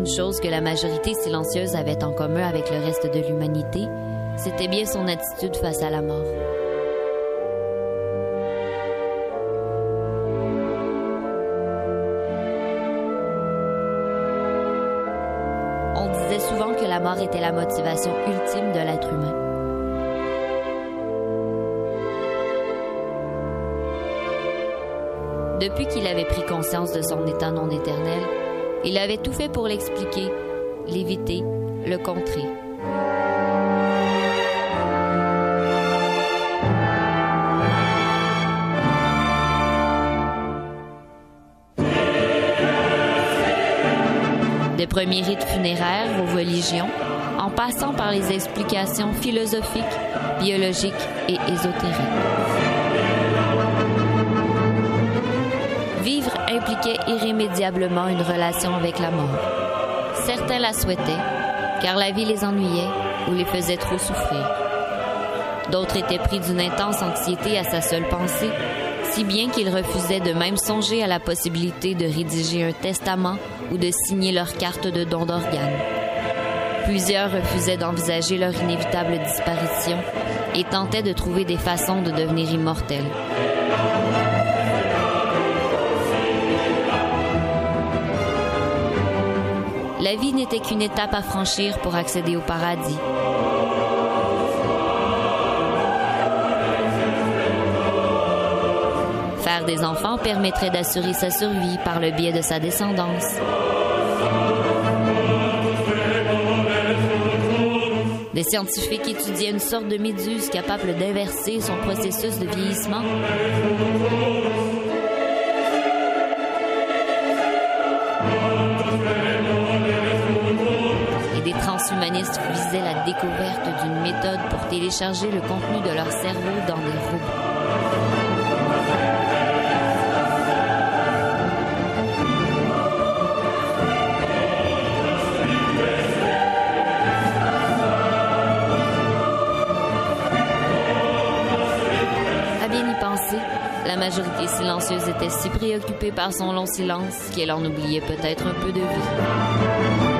Une chose que la majorité silencieuse avait en commun avec le reste de l'humanité, c'était bien son attitude face à la mort. On disait souvent que la mort était la motivation ultime de l'être humain. Depuis qu'il avait pris conscience de son état non éternel, il avait tout fait pour l'expliquer, l'éviter, le contrer. Des premiers rites funéraires aux religions, en passant par les explications philosophiques, biologiques et ésotériques. Irrémédiablement une relation avec la mort. Certains la souhaitaient, car la vie les ennuyait ou les faisait trop souffrir. D'autres étaient pris d'une intense anxiété à sa seule pensée, si bien qu'ils refusaient de même songer à la possibilité de rédiger un testament ou de signer leur carte de don d'organes. Plusieurs refusaient d'envisager leur inévitable disparition et tentaient de trouver des façons de devenir immortels. La vie n'était qu'une étape à franchir pour accéder au paradis. Faire des enfants permettrait d'assurer sa survie par le biais de sa descendance. Des scientifiques étudiaient une sorte de méduse capable d'inverser son processus de vieillissement. Visaient la découverte d'une méthode pour télécharger le contenu de leur cerveau dans des robots. À bien y penser, la majorité silencieuse était si préoccupée par son long silence qu'elle en oubliait peut-être un peu de vie.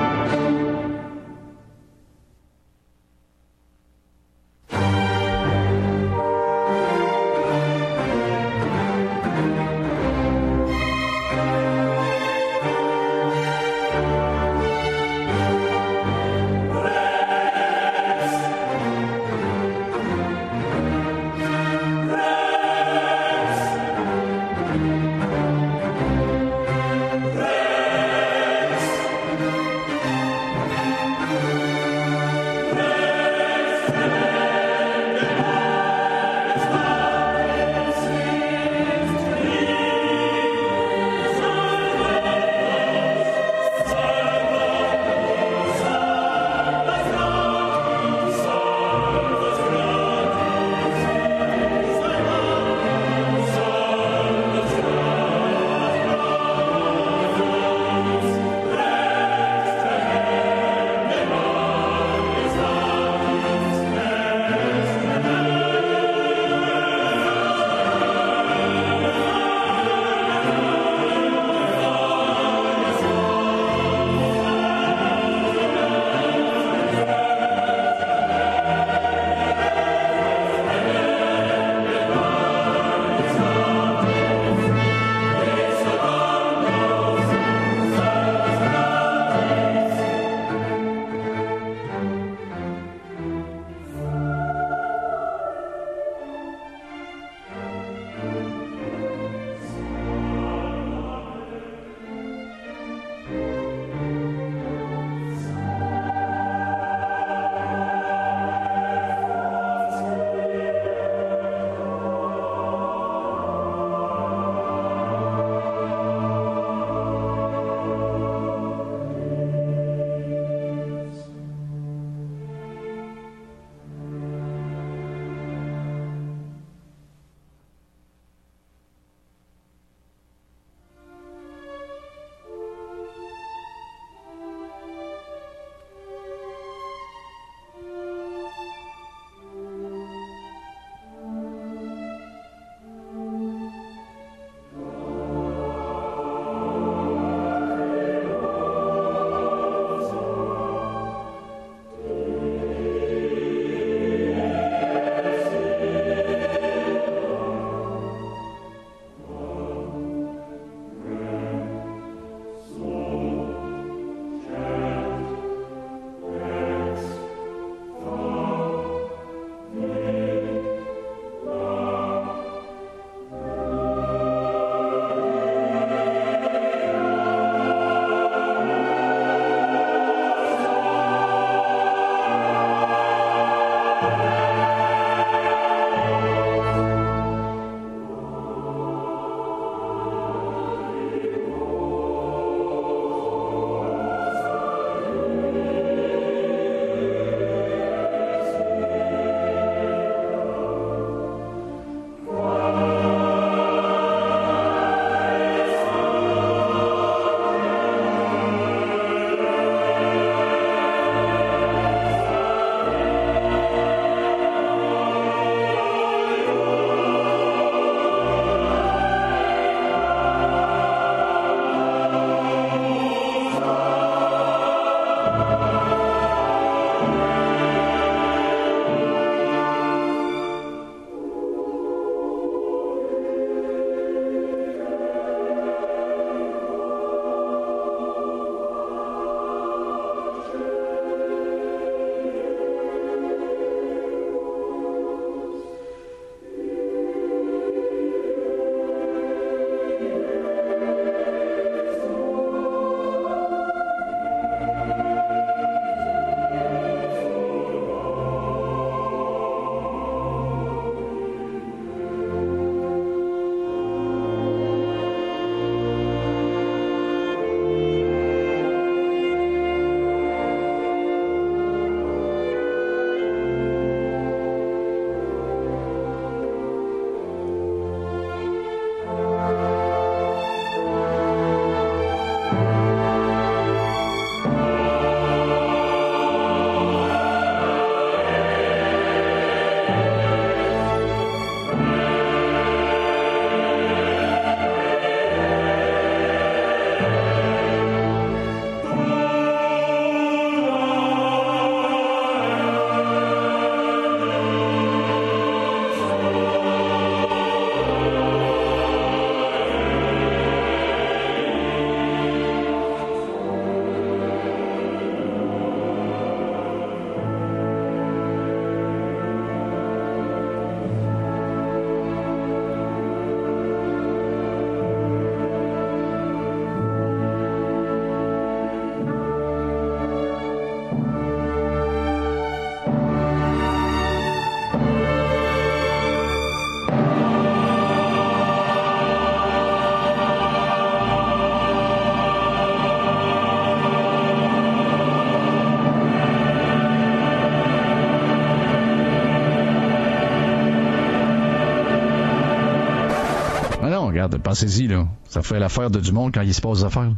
Regarde, pensez-y, là. Ça fait l'affaire de du monde quand il se passe des affaires.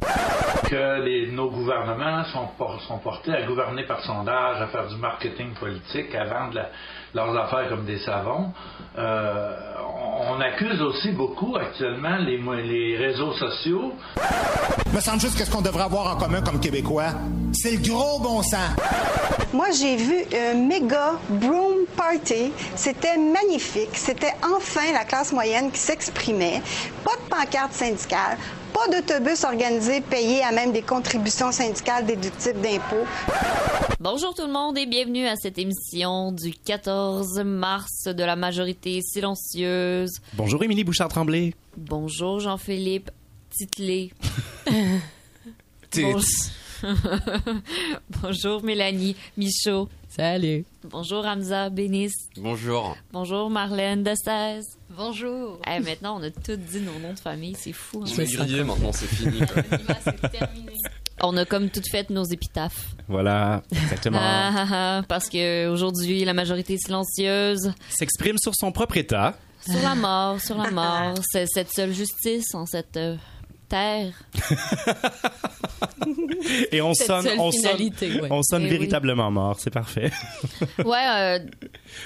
Que les, nos gouvernements sont, sont portés à gouverner par sondage, à faire du marketing politique, à vendre la, leurs affaires comme des savons. Euh, on accuse aussi beaucoup actuellement les, les réseaux sociaux. me semble juste que ce qu'on devrait avoir en commun comme Québécois, c'est le gros bon sens. Moi, j'ai vu un méga broom party. C'était magnifique. C'était enfin la classe moyenne qui s'exprimait. Pas de pancarte syndicale, pas d'autobus organisé payé à même des contributions syndicales déductibles d'impôts. Bonjour tout le monde et bienvenue à cette émission du 14 mars de la majorité silencieuse. Bonjour Émilie Bouchard-Tremblay. Bonjour Jean-Philippe Titlé. Bonjour Mélanie Michaud. Salut. Bonjour Hamza Bénis. Bonjour. Bonjour Marlène Destez. Bonjour. maintenant, on a tous dit nos noms de famille, c'est fou. Hein. C'est grillé maintenant, c'est fini. on a comme toutes fait nos épitaphes. Voilà, exactement. Ah, ah, ah, parce que aujourd'hui, la majorité silencieuse s'exprime sur son propre état. Sur la mort, sur la mort. C'est cette seule justice en cette Et on sonne, on sonne, on sonne véritablement mort. C'est parfait. ouais. Euh...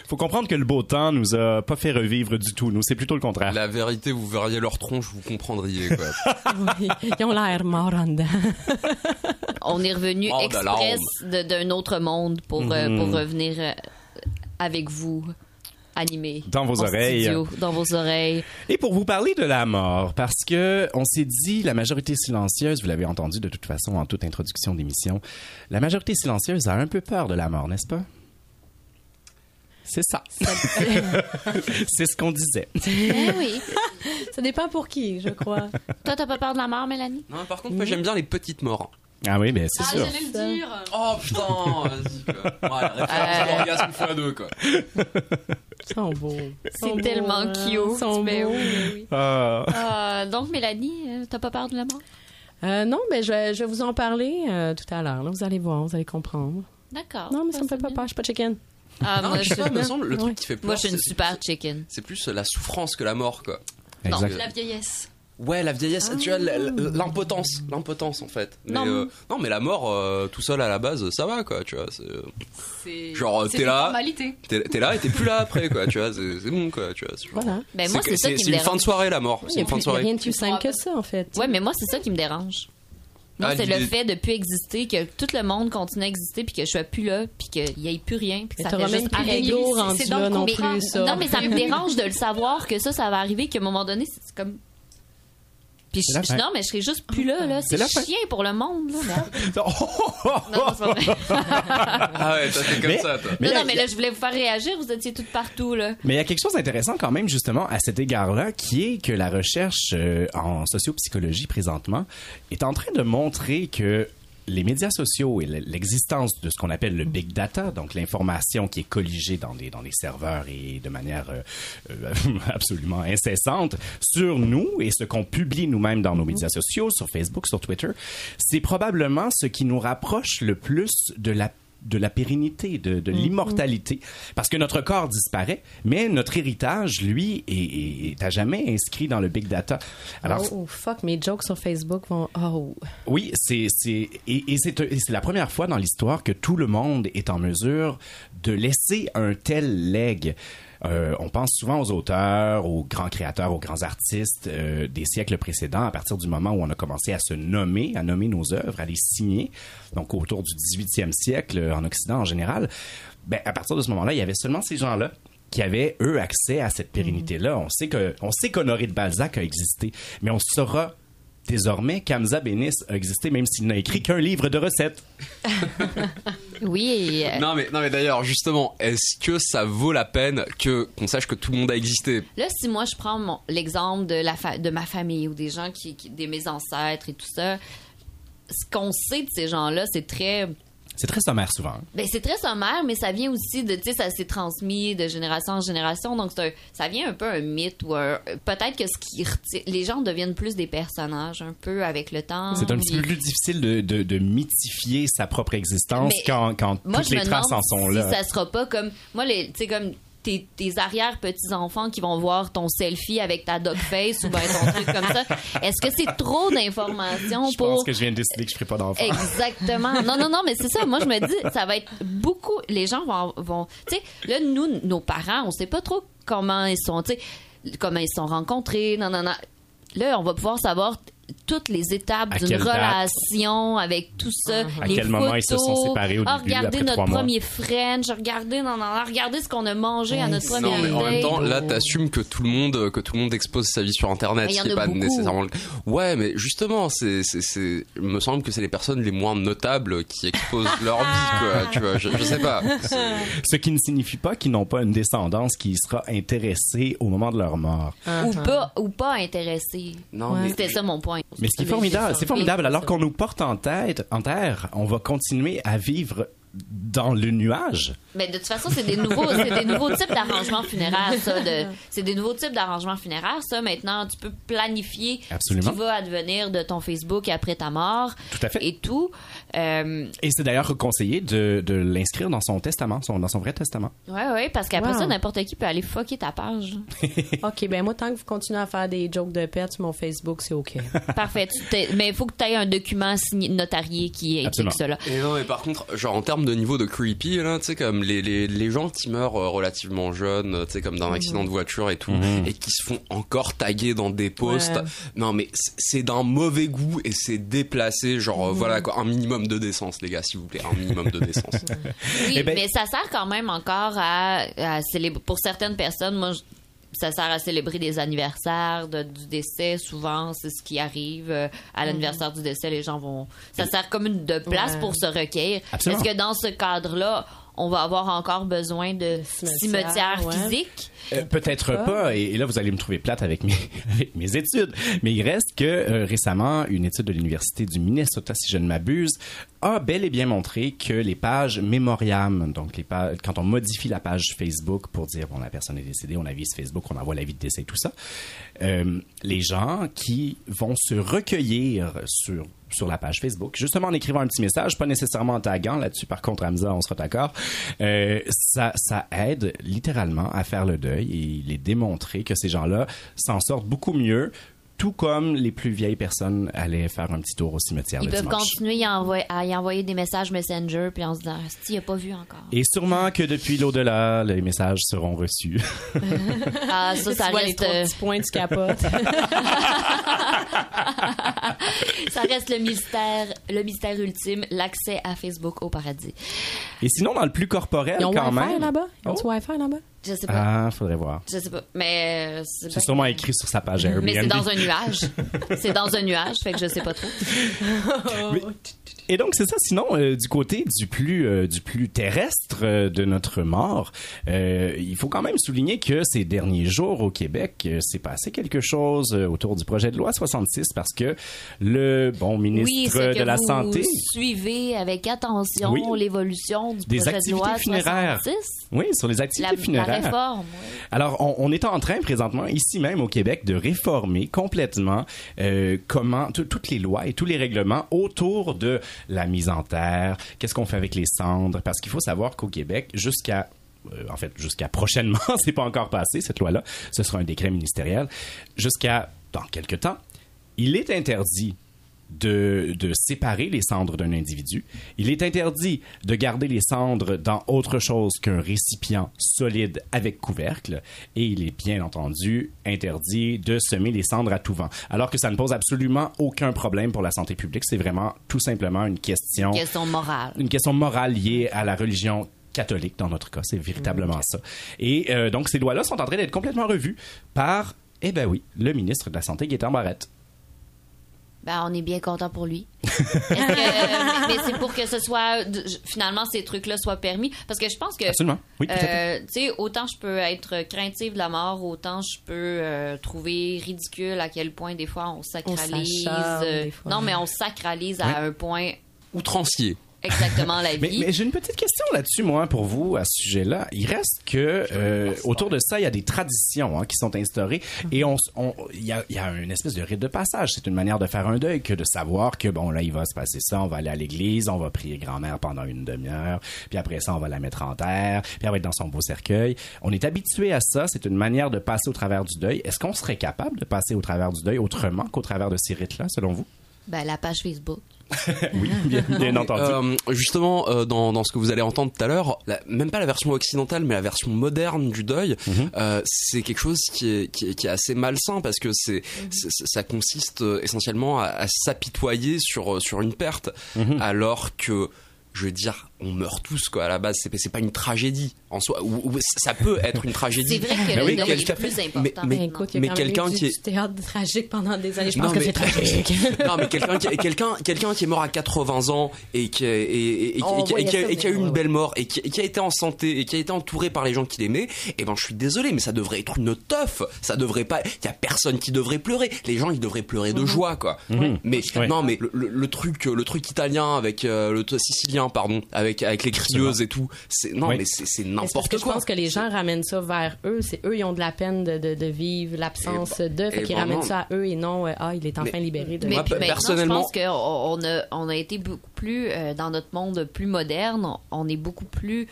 Faut comprendre que le beau temps nous a pas fait revivre du tout. Nous, c'est plutôt le contraire. La vérité, vous verriez leur tronche, vous comprendriez. Quoi. ils ont l'air morts en dedans. on est revenu express d'un autre monde pour, euh, pour mhm. revenir euh, avec vous animé. Dans vos oreilles. dans vos oreilles. Et pour vous parler de la mort, parce que on s'est dit, la majorité silencieuse, vous l'avez entendu de toute façon en toute introduction d'émission, la majorité silencieuse a un peu peur de la mort, n'est-ce pas? C'est ça. c'est ce qu'on disait. Eh oui. ça dépend pour qui, je crois. Toi, t'as pas peur de la mort, Mélanie? Non, par contre, moi, j'aime bien les petites morts. Ah oui, mais c'est ah, sûr. j'allais le dire. Oh putain, vas-y quoi. Ouais, référence euh... l'orgasme fois deux quoi. sont beaux. C'est tellement hein. cute. Mais. Oui, ah. euh, donc Mélanie, euh, t'as pas peur de la mort? Euh, Non, mais je vais, je vais vous en parler euh, tout à l'heure. Vous allez voir, vous allez comprendre. D'accord. Non, mais ça, me fait pas peur. Je suis pas chicken. Ah, non, moi, je sais, me semble, le truc qui fait peur. Moi, je suis une super chicken. C'est plus la souffrance que la mort, quoi. Non, la vieillesse. Ouais, la vieillesse, tu vois, ah. l'impotence, l'impotence en fait. Mais, non, euh, non, mais la mort, euh, tout seul à la base, ça va quoi, tu vois. C'est genre t'es là, t'es là et t'es plus là après quoi, tu vois. C'est bon quoi, tu vois. Voilà. Ben moi c'est ça qui me dérange. C'est une fin de soirée la mort. C'est une fin de soirée. Rien de plus simple que ça en fait. Ouais, mais moi c'est ça qui me dérange. Moi, ah, c'est le fait de plus exister, que tout le monde continue à exister, puis que je sois plus là, puis qu'il n'y ait plus rien, puis que ça fait juste arriver. C'est donc non plus, ça. Non, mais ça me dérange de le savoir que ça, ça va arriver, qu'à un moment donné, c'est comme non, mais je serais juste plus là. là. C'est chien pour le monde. Là, non, c'est pas vrai. ah ouais, c'est comme ça, toi. non, non, mais là, je voulais vous faire réagir. Vous étiez toutes partout. Là. Mais il y a quelque chose d'intéressant quand même, justement, à cet égard-là, qui est que la recherche euh, en sociopsychologie présentement est en train de montrer que les médias sociaux et l'existence de ce qu'on appelle le big data, donc l'information qui est colligée dans des, dans les serveurs et de manière euh, euh, absolument incessante sur nous et ce qu'on publie nous-mêmes dans nos médias sociaux, sur Facebook, sur Twitter, c'est probablement ce qui nous rapproche le plus de la de la pérennité, de, de mhm. l'immortalité. Parce que notre corps disparaît, mais notre héritage, lui, est, est, à jamais inscrit dans le big data. Alors, oh, fuck, mes jokes sur Facebook vont... Oh. Oui, c'est, c'est, et, et c'est, c'est la première fois dans l'histoire que tout le monde est en mesure de laisser un tel leg. Euh, on pense souvent aux auteurs, aux grands créateurs, aux grands artistes euh, des siècles précédents, à partir du moment où on a commencé à se nommer, à nommer nos œuvres, à les signer, donc autour du 18e siècle en Occident en général. Ben, à partir de ce moment-là, il y avait seulement ces gens-là qui avaient, eux, accès à cette pérennité-là. On sait que, on sait qu'Honoré de Balzac a existé, mais on saura désormais qu'Amza Bénis a existé, même s'il n'a écrit qu'un livre de recettes. oui. Euh, non, mais, non, mais d'ailleurs, justement, est-ce que ça vaut la peine que qu'on sache que tout le monde a existé? Là, si moi je prends l'exemple de, la de ma famille ou des gens qui, qui, des mes ancêtres et tout ça, ce qu'on sait de ces gens-là, c'est très c'est très sommaire souvent. Ben, c'est très sommaire, mais ça vient aussi de, tu sais, ça s'est transmis de génération en génération, donc ça vient un peu un mythe ou peut-être que ce qui les gens deviennent plus des personnages un peu avec le temps. C'est un petit peu plus difficile de, de, mythifier sa propre existence quand, quand toutes les traces en sont là. Ça sera pas comme moi les, tu sais comme tes, tes arrière-petits-enfants qui vont voir ton selfie avec ta dog face ou ben ton truc comme ça. Est-ce que c'est trop d'informations pour... Je pense que je viens de décider que je ferai pas d'enfant. Exactement. Non, non, non, mais c'est ça. Moi, je me dis, ça va être beaucoup... Les gens vont... vont tu sais, là, nous, nos parents, on sait pas trop comment ils sont, tu sais, comment ils sont rencontrés, non, non, non. Là, on va pouvoir savoir toutes les étapes d'une relation avec tout ça. À les quel photos. moment ils se sont séparés au Ah, début, regardez après notre trois mois? premier French, regardez, non, non, non, regardez ce qu'on a mangé à notre Non, première mais en même temps, là, t'assumes que tout le monde, que tout le monde expose sa vie sur Internet, Mais il y ce en qui est a pas beaucoup. nécessairement le Ouais, mais justement, c'est, c'est, c'est, il me semble que c'est les personnes les moins notables qui exposent leur vie, quoi. Tu vois, je, je sais pas. C'est- Ce qui ne signifie pas qu'ils n'ont pas une descendance qui sera intéressée au moment de leur mort. Ou pas, ou pas intéressé. Non, C'était ça mon point. Mais ce qui est formidable, c'est formidable. Alors qu'on nous porte en tête, en terre, on va continuer à vivre dans le nuage. Mais de toute façon, c'est des nouveaux, c'est des nouveaux types d'arrangements funéraires, ça. de- C'est des nouveaux types d'arrangements funéraires, ça. Maintenant, tu peux planifier Absolument. ce qui va advenir de ton Facebook après ta mort. Tout à fait. Et tout. Euh, Et c'est d'ailleurs conseillé de, de l'inscrire dans son testament, son- dans son vrai testament. ouais, ouais, parce qu'après Wow. ça, n'importe qui peut aller fucker ta page. OK, ben moi, tant que vous continuez à faire des jokes de pets sur mon Facebook, c'est OK. Parfait. Mais il faut que tu aies un document signé, notarié qui implique cela. Et non, mais par contre, genre en termes de niveau de creepy, là, tu sais, comme les, les, les gens qui meurent euh, relativement jeunes, euh, tu sais, comme d'un accident de voiture et tout, et qui se font encore taguer dans des posts. Ouais. Non, mais c'est d'un mauvais goût et c'est déplacé, genre, euh, voilà, quoi, un minimum de décence, les gars, s'il vous plaît, un minimum de décence. Oui, Eh ben- mais ça sert quand même encore à, à célébrer. Pour certaines personnes, moi, je- ça sert à célébrer des anniversaires de- du décès. Souvent, c'est ce qui arrive. euh, à l'anniversaire du décès, les gens vont. Ça sert comme une de place Ouais. pour se recueillir. Absolument. Est-ce que dans ce cadre-là, on va avoir encore besoin de Cimetière, cimetières ouais. physiques? Euh, Peut-être pas, et, et là vous allez me trouver plate avec mes, avec mes études, mais il reste que euh, récemment, une étude de l'Université du Minnesota, si je ne m'abuse, a bel et bien montré que les pages mémoriam, donc les pages, quand on modifie la page Facebook pour dire bon la personne est décédée, on avise Facebook, on envoie l'avis de décès, tout ça, euh, les gens qui vont se recueillir sur sur la page Facebook, justement en écrivant un petit message, pas nécessairement en taguant là-dessus. Par contre, Hamza, on sera d'accord. Euh, ça, ça aide littéralement à faire le deuil et il est démontré que ces gens-là s'en sortent beaucoup mieux. Tout comme les plus vieilles personnes allaient faire un petit tour au cimetière Ils le peuvent dimanche. continuer envoyer- à y envoyer des messages Messenger, puis en se disant, si, il a pas vu encore. Et sûrement que depuis l'au-delà, les messages seront reçus. Ah, ça, ça tu les reste. trois euh, petits points, tu capotes. ça reste le mystère, le mystère ultime, l'accès à Facebook au paradis. Et sinon, dans le plus corporel, Ils ont quand Wi-Fi même. là-bas? Ils ont Oh. Wi-Fi là-bas? Je sais pas. Ah, faudrait voir. Je sais pas. Mais euh, c'est sûrement écrit sur sa page Airbnb. Mais c'est dans un nuage. c'est dans un nuage, fait que je sais pas trop. Et donc c'est ça. Sinon, euh, du côté du plus euh, du plus terrestre euh, de notre mort, il faut quand même souligner que ces derniers jours au Québec, s'est passé quelque chose autour du projet de loi 66 parce que le bon ministre Oui, c'est que de la vous santé, suivez avec attention Oui. l'évolution du Des projet de loi activités funéraires. 66. oui, sur les activités la funéraires. Alors, on, est en train présentement, ici même au Québec, de réformer complètement euh, comment tout- toutes les lois et tous les règlements autour de la mise en terre, qu'est-ce qu'on fait avec les cendres, parce qu'il faut savoir qu'au Québec, jusqu'à euh, en fait, jusqu'à prochainement, c'est pas encore passé cette loi-là, ce sera un décret ministériel, jusqu'à dans quelques temps, il est interdit de, de séparer les cendres d'un individu. Il est interdit de garder les cendres dans autre chose qu'un récipient solide avec couvercle. Et il est bien entendu interdit de semer les cendres à tout vent. Alors que ça ne pose absolument aucun problème pour la santé publique. C'est vraiment tout simplement une question, Question morale. une question morale liée à la religion catholique dans notre cas. C'est véritablement ça. Et euh, donc ces lois-là sont en train d'être complètement revues par, eh ben oui, le ministre de la Santé, Gaétan Barrette. Ben, on est bien content pour lui. Est-ce que- mais mais c'est pour que ce soit finalement ces trucs-là soient permis parce que je pense que Absolument. Oui, euh, tu sais autant je peux être craintive de la mort autant je peux euh, trouver ridicule à quel point des fois on sacralise euh, des fois. non mais on sacralise à un point Outrancier. Exactement la vie. Mais, j'ai une petite question là-dessus, moi, pour vous, à ce sujet-là. Il reste que euh, autour de ça, il y a des traditions hein, qui sont instaurées et on, il y a, y a une espèce de rite de passage. C'est une manière de faire un deuil que de savoir que bon là, il va se passer ça. On va aller à l'église, on va prier grand-mère pendant une demi-heure, puis après ça, on va la mettre en terre, puis elle va être dans son beau cercueil. On est habitué à ça. C'est une manière de passer au travers du deuil. Est-ce qu'on serait capable de passer au travers du deuil autrement qu'au travers de ces rites-là, selon vous? Ben, la page Facebook. oui, bien, entendu. Euh, justement, euh, dans, dans, ce que vous allez entendre tout à l'heure, même pas la version occidentale, mais la version moderne du deuil, mhm. euh, c'est quelque chose qui est, qui est, qui, est, assez malsain parce que c'est mhm. ça consiste essentiellement à, s'apitoyer sur sur une perte, mhm. alors que je veux dire, on meurt tous quoi. À la base, c'est pas une tragédie en soi. Ou, ça peut être une tragédie. C'est vrai que le deuil est plus important. Mais, mais, quelqu'un qui est théâtre tragique pendant des années. Je pense que c'est tragique. non, mais quelqu'un qui quelqu'un quelqu'un qui est mort à 80 ans et qui et, qui, a, eu une belle mort et qui, a été en santé et qui a été entouré par les gens qu'il aimait. Et eh ben, je suis désolé, mais ça devrait être une teuf. Ça devrait pas. Il y a personne qui devrait pleurer. Les gens, ils devraient pleurer de mhm. joie, quoi. Mhm. Mais non, mais le, truc le truc italien avec euh, le sicilien, pardon, avec avec les crieuses et tout. Non, mais c'est n'importe quoi. Je pense que les gens ramènent ça vers eux? C'est eux, ils ont de la peine de, de, vivre l'absence de, fait qu'ils ramènent ça à eux et non, euh, ah, il est enfin libéré de. Mais, personnellement, je pense qu'on a, on a été beaucoup plus euh, dans notre monde plus moderne. On est beaucoup plus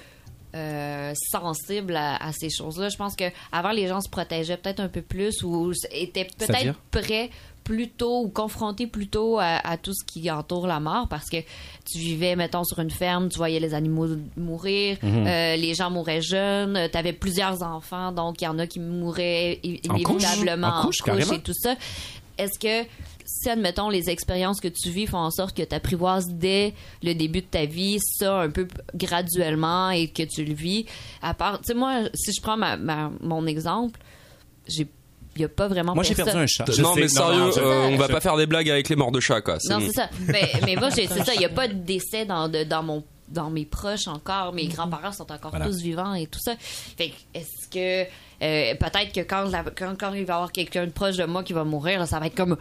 euh, sensible à, ces choses-là. Je pense que avant les gens se protégeaient peut-être un peu plus ou étaient peut-être prêts plutôt ou confronté plutôt à, tout ce qui entoure la mort parce que tu vivais, mettons, sur une ferme, tu voyais les animaux mourir, mhm. euh, les gens mouraient jeunes, tu avais plusieurs enfants, donc il y en a qui mouraient inévitablement en couche, et tout ça. Est-ce que si, admettons, les expériences que tu vis font en sorte que tu apprivoises dès le début de ta vie ça un peu graduellement et que tu le vis, à part, tu sais, moi, si je prends ma, mon exemple, j'ai il n'y a pas vraiment Moi, j'ai perdu un chat. non, mais sérieux, euh, on va pas faire des blagues avec les morts de chats, quoi. Non, c'est ça. Mais, mais moi, c'est ça. Il n'y a pas de décès dans, dans mon dans mes proches encore, mes grands-parents sont encore tous vivants et tout ça. Fait est-ce que euh, peut-être que quand, quand, quand, il va y avoir quelqu'un de proche de moi qui va mourir, ça va être comme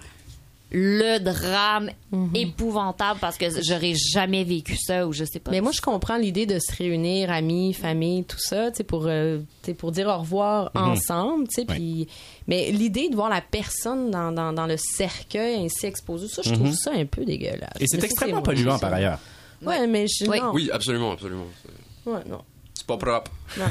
le drame mhm. épouvantable parce que j'aurais jamais vécu ça ou je sais pas. Mais moi, je comprends l'idée de se réunir, amis, famille, tout ça, tu sais, pour, euh, pour dire au revoir mhm. ensemble, tu sais, puis... Mais l'idée de voir la personne dans, dans, dans, le cercueil ainsi exposée, ça, je trouve mhm. ça un peu dégueulasse. Et c'est extrêmement polluant, par ailleurs. Ouais, mais je... Oui. oui, absolument, absolument. Ouais, non. C'est pas propre. Non.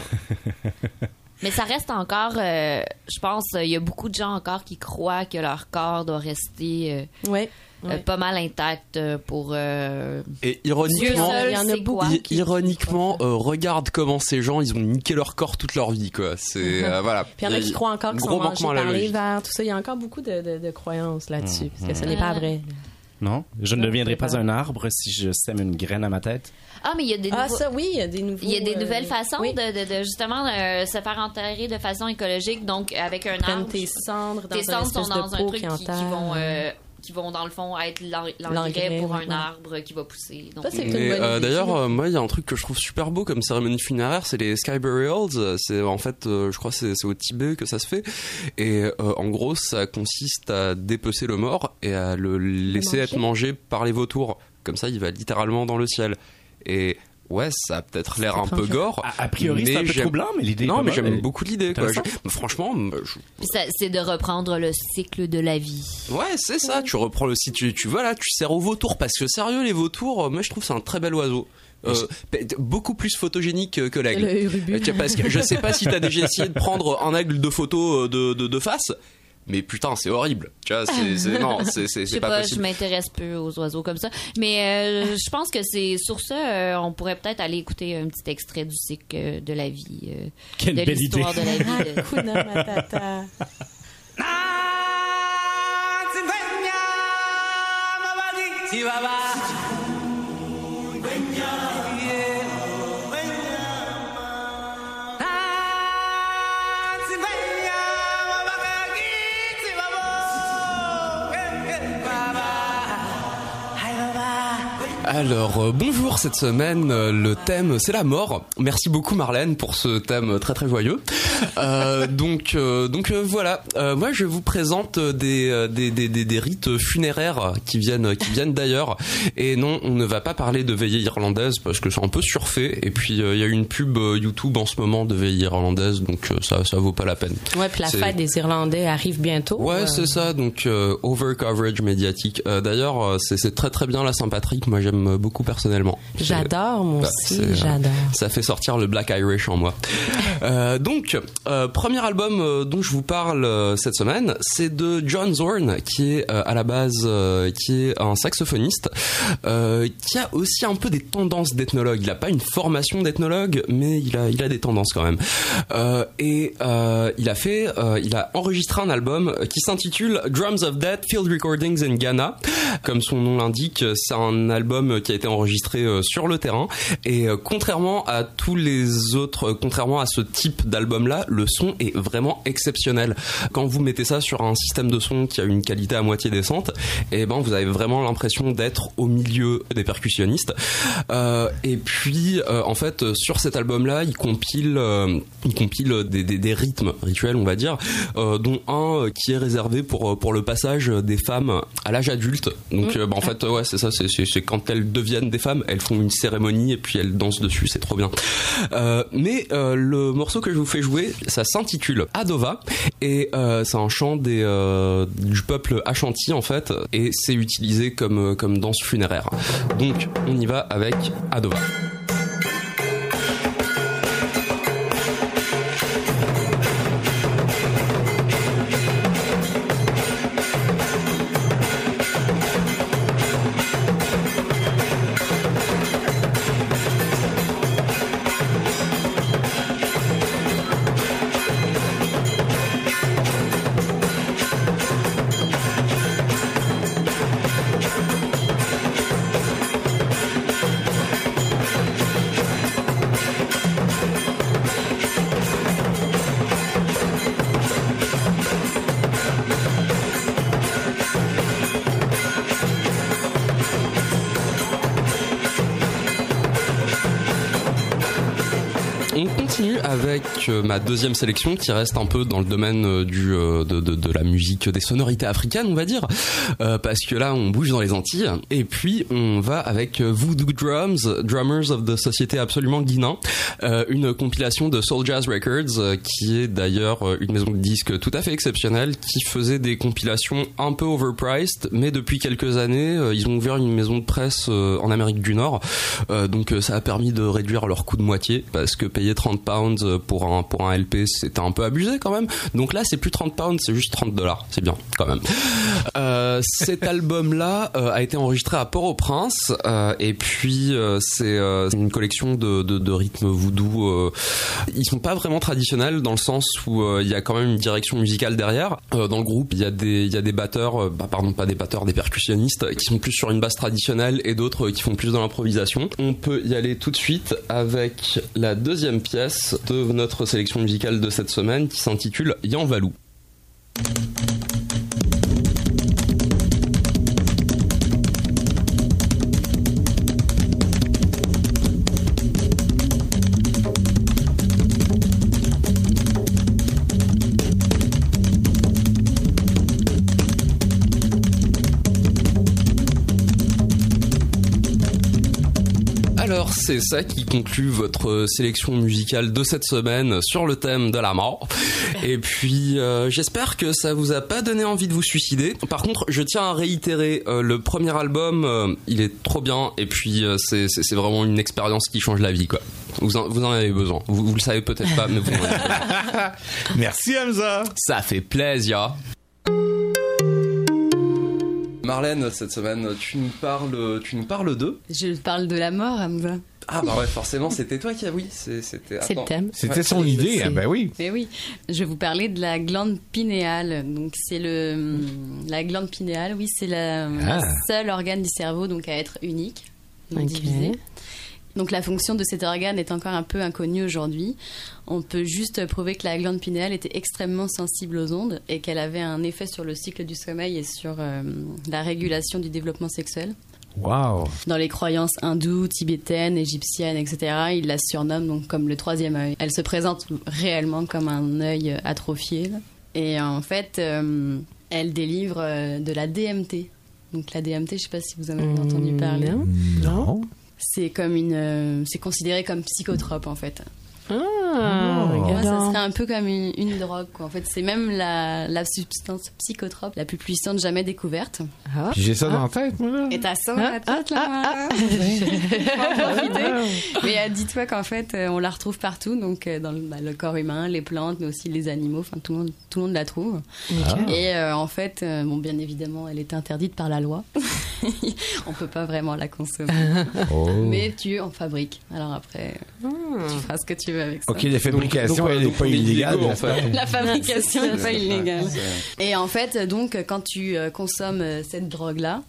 Mais ça reste encore, euh, je pense, il y a beaucoup de gens encore qui croient que leur corps doit rester euh, euh, pas mal intact pour. Et ironiquement, il y en a beaucoup. ironiquement, regarde comment ces gens, ils ont niqué leur corps toute leur vie, quoi. C'est voilà. Puis il y en a qui croient encore qu'ils sont mangés par les vers, tout ça. Il y a encore beaucoup de, croyances là-dessus, parce que ce n'est pas vrai. Non, je ne deviendrai pas un arbre si je sème une graine à ma tête. Ah, mais il y a des Ah, ça, oui, il y a des nouveaux. Il y a des nouvelles euh, façons de, justement euh, se faire enterrer de façon écologique, donc avec un arbre. tes cendres dans tes cendres sont dans un truc qui, vont euh, qui vont dans le fond être l'engrais pour un arbre qui va pousser. D'ailleurs, moi, il y a un truc que je trouve super beau comme cérémonie funéraire, c'est les Sky Burials. C'est en fait, je crois, c'est au Tibet que ça se fait. Et en gros, ça consiste à dépecer le mort et à le laisser être mangé par les vautours. Comme ça, il va littéralement dans le ciel. Et ouais, ça a peut-être l'air un peu gore. A, priori, c'est un peu troublant, mais l'idée. Non, mais j'aime beaucoup l'idée. franchement, c'est de reprendre le cycle de la vie. Ouais, c'est ça. Tu reprends le cycle. Tu, tu voilà, tu sers aux vautours parce que sérieux, les vautours, moi je trouve c'est un très bel oiseau. Euh, beaucoup plus photogénique que l'aigle. Parce que je sais pas si t'as déjà essayé de prendre un aigle de photo de, de, de face mais putain, c'est horrible. Tu vois, c'est, non, c'est, pas, pas, possible. Je m'intéresse peu aux oiseaux comme ça. Mais euh, je pense que c'est sur ça, euh, on pourrait peut-être aller écouter un petit extrait du cycle euh, de la vie. Quelle de belle de la vie. Alors, euh, bonjour cette semaine, euh, le thème c'est la mort. Merci beaucoup Marlène pour ce thème très très joyeux. Euh, donc donc voilà, moi je vous présente des des, des, des, rites funéraires qui viennent qui viennent d'ailleurs. Et non, on ne va pas parler de veillée irlandaise parce que c'est un peu surfait. Et puis il y a une pub YouTube en ce moment de veillée irlandaise, donc ça ça vaut pas la peine. Ouais, puis la fête des Irlandais arrive bientôt. Ouais, c'est ça. Donc over coverage médiatique. D'ailleurs, c'est très très bien la Saint-Patrick. Moi j'aime beaucoup personnellement. J'adore, moi bah, aussi, j'adore. Ça fait sortir le Black Irish en moi. euh, donc, euh, premier album euh, dont je vous parle euh, cette semaine, c'est de John Zorn, qui est à la base, qui est un saxophoniste, qui a aussi un peu des tendances d'ethnologue. Il n'a pas une formation d'ethnologue, mais il a, il a des tendances quand même. et il a fait, il a enregistré un album qui s'intitule Drums of Death Field Recordings in Ghana. Comme son nom l'indique, c'est un album qui a été enregistré euh, sur le terrain. Et euh, contrairement à tous les autres, euh, contrairement à ce type d'album là, le son est vraiment exceptionnel. Quand vous mettez ça sur un système de son qui a une qualité à moitié décente, et eh ben vous avez vraiment l'impression d'être au milieu des percussionnistes. et puis en fait sur cet album là, il compile, il compile des, des, rythmes rituels, on va dire, dont un qui est réservé pour pour le passage des femmes à l'âge adulte. Donc mmh. bah, en fait ouais c'est ça, c'est quand elles deviennent des femmes, elles font une cérémonie et puis elles dansent dessus, c'est trop bien. Euh, mais euh, le morceau que je vous fais jouer, ça s'intitule Adova et euh, c'est un chant du peuple Ashanti en fait et c'est utilisé comme, comme danse funéraire. Donc on y va avec Adova. Deuxième sélection qui reste un peu dans le domaine euh, du euh, de, de, de, la musique des sonorités africaines on va dire. Euh, parce que là on bouge dans les Antilles. Et puis on va avec Voodoo Drums Drummers of the Société Absolument Guinan une compilation de Soul Jazz Records qui est d'ailleurs une maison de disques tout à fait exceptionnelle qui faisait des compilations un peu overpriced mais depuis quelques années ils ont ouvert une maison de presse en Amérique du Nord. Donc ça a permis de réduire leur coût de moitié parce que payer 30 pounds pour un pour un LP, c'était un peu abusé quand même. Donc là, c'est plus 30 pounds, c'est juste 30 dollars. C'est bien quand même. Euh, cet album-là euh, a été enregistré à Port-au-Prince euh, et puis c'est une collection de, rythmes voodoo. ils sont pas vraiment traditionnels dans le sens où il y a quand même une direction musicale derrière. dans le groupe, il y a des il y a des batteurs, bah, pardon pas des batteurs, des percussionnistes qui sont plus sur une basse traditionnelle et d'autres qui font plus dans l'improvisation. On peut y aller tout de suite avec la deuxième pièce de notre sélection musicale de cette semaine qui s'intitule Yan c'est ça qui conclut votre sélection musicale de cette semaine sur le thème de la mort. Et puis, euh, j'espère que ça vous a pas donné envie de vous suicider. Par contre, je tiens à réitérer, euh, le premier album, euh, il est trop bien. Et puis, c'est vraiment une expérience qui change la vie, quoi. Vous en, vous en avez besoin. Vous, vous le savez peut-être pas, mais vous en avez besoin. Merci Hamza. Ça fait plaisir. Marlène, cette semaine, tu nous parles, tu nous parles de Je parle de la mort, Hamza. Ah bah ouais, forcément, c'était toi qui a oui, c'était le thème. C'était son idée, ah bah oui. Mais oui, je vais vous parler de la glande pinéale. Donc c'est le la glande pinéale, oui, c'est la, ah. seul organe du cerveau donc à être unique, Donc la fonction de cet organe est encore un peu inconnue aujourd'hui. On peut juste prouver que la glande pinéale était extrêmement sensible aux ondes et qu'elle avait un effet sur le cycle du sommeil et sur euh, la régulation du développement sexuel Wow. Dans les croyances hindoues, tibétaines, égyptiennes, etc., ils la surnomment donc comme le troisième œil. Elle se présente réellement comme un œil atrophié. Et en fait, euh, elle délivre euh, de la DMT. Donc la DMT, je sais pas si vous en avez entendu parler. Non. C'est comme une, euh, c'est considéré comme psychotrope en fait. Ah, Regarde ça serait un peu comme une, une drogue. Quoi. En fait, c'est même la, la substance psychotrope la plus puissante jamais découverte. Ah. J'ai ça dans la tête, moi, là. Et t'as ça Ah, dans la tête, là, Faut en profiter. Mais euh, dis-toi qu'en fait, euh, on la retrouve partout, donc euh, dans le, bah, le corps humain, les plantes, mais aussi les animaux. Enfin, tout le monde, tout le monde la trouve. Et euh, en fait, euh, bon, bien évidemment, elle est interdite par la loi. on peut pas vraiment la consommer. Oh. Mais tu en fabriques. Alors après, tu feras ce que tu veux avec ça. Ok, la fabrication, n'est donc, pas illégale. en fait. La fabrication n'est pas illégale. Et en fait, donc, quand tu euh, consommes euh, cette drogue-là,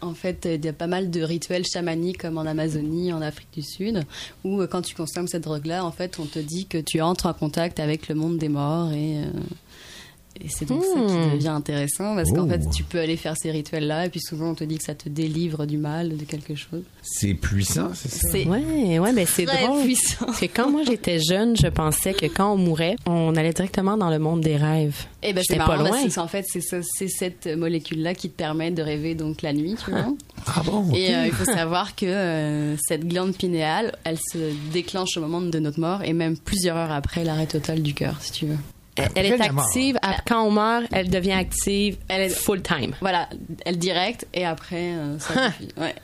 en fait, il y a pas mal de rituels chamaniques comme en Amazonie, en Afrique du Sud, où euh, quand tu consommes cette drogue-là, en fait, on te dit que tu entres en contact avec le monde des morts et. euh, et c'est donc ça Hmm. qui devient intéressant parce qu'en Oh. fait tu peux aller faire ces rituels là et puis souvent on te dit que ça te délivre du mal de quelque chose. C'est puissant, c'est ça? C'est Ouais, ouais, ben c'est drôle. puissant. Parce que quand moi j'étais jeune, je pensais que quand on mourait, on allait directement dans le monde des rêves. Et ben c'est pas parce loin. que, en fait c'est ça- c'est cette molécule là qui te permet de rêver donc la nuit, tu vois. Ah bon? ok. Et euh, il faut savoir que euh, cette glande pinéale, elle se déclenche au moment de notre mort et même plusieurs heures après l'arrêt total du cœur, si tu veux. Elle, elle est active. à- Quand on meurt, elle devient active. Elle est full time. Voilà, elle directe et après euh, ça. Ouais.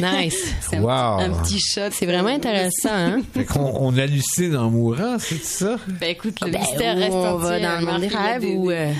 Nice. C'est un, Wow. petit- un petit shot. C'est vraiment intéressant, hein? Fait qu'on on hallucine en mourant, c'est ça? Ben écoute, le Ben, mystère reste on entier. va dans le monde des rêves ou. euh,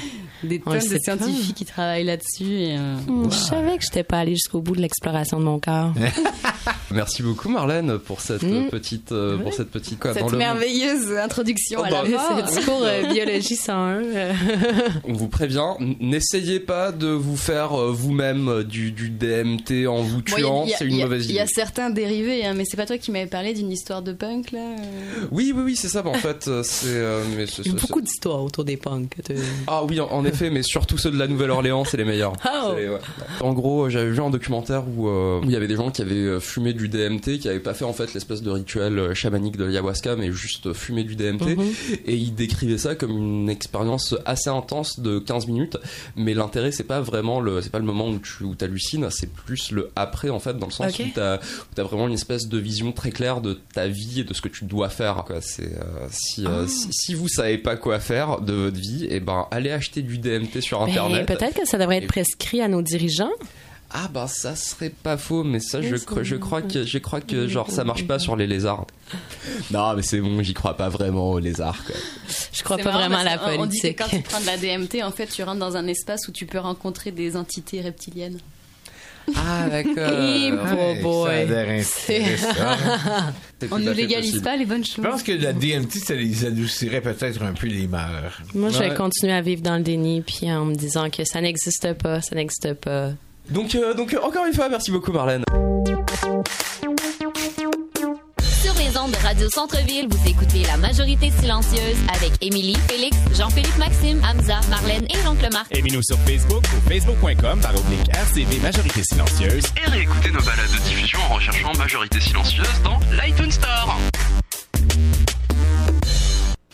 des tonnes de scientifiques qui travaillent là-dessus. Et, euh, Je savais que je n'étais pas allée jusqu'au bout de l'exploration de mon corps. Merci beaucoup Marlène pour cette Mm. petite euh, pour cette petite quoi, dans cette le- merveilleuse introduction Oh, à bah, la mort. C'est le cours euh, biologie 101. euh. On vous prévient, n'essayez pas de vous faire euh, vous-même du, du DMT en vous il tuant, il c'est une il y a- mauvaise Il idée. y a certains dérivés, hein, mais c'est pas toi qui m'avais parlé d'une histoire de punk là euh Oui, oui, oui, c'est ça. bah, en fait, euh, c'est. euh, mais ce- Il y a ce- beaucoup d'histoires autour des punks. de- Ah oui, en, en effet, mais surtout ceux de la Nouvelle-Orléans, c'est les meilleurs. Oh. Les- ouais. En gros, j'avais vu un documentaire où euh, où il y avait des gens qui avaient euh, fumé du DMT, qui avaient pas fait en fait l'espèce de rituel euh, chamanique de l'ayahuasca, mais juste euh, fumé du DMT, Mhm. et ils décrivaient ça comme une expérience assez intense de 15 minutes. Mais l'intérêt, c'est pas vraiment le, c'est pas le moment où tu où hallucines, c'est plus le après en fait, dans le sens où t'as où t'as vraiment une espèce de vision très claire de ta vie et de ce que tu dois faire. Quoi. C'est euh, si, euh, Ah. si si vous savez pas quoi faire de votre vie, et ben allez acheter du DMT sur Ben, internet. Peut-être que ça devrait être prescrit à nos dirigeants. Ah bah ça serait pas faux, mais ça je, Oui, je crois que je crois que genre ça marche pas sur les lézards. Non mais c'est bon, j'y crois pas vraiment aux lézards. Quoi. Je crois pas marrant vraiment à la qu'on- On dit que politique. quand tu prends de la DMT, en fait, tu rentres dans un espace où tu peux rencontrer des entités reptiliennes. Ah d'accord. Hey, Ouais, boy. ça. On ne légalise pas les bonnes Je choses. pense que la DMT, ça les adoucirait peut-être un peu les malheurs. Moi, je vais continuer à vivre dans le déni, puis en me disant que ça n'existe pas, ça n'existe pas. Donc euh, donc encore une fois, merci beaucoup Marlène. Ondes de Radio Centre-Ville, vous écoutez La Majorité Silencieuse avec Émilie, Félix, Jean-Philippe Maxime, Hamza, Marlène et l'oncle Marc. Aimez-nous sur Facebook ou facebook.com par oblique RCV Majorité Silencieuse. Et réécoutez nos balades de diffusion en recherchant Majorité Silencieuse dans l'iTunes Store.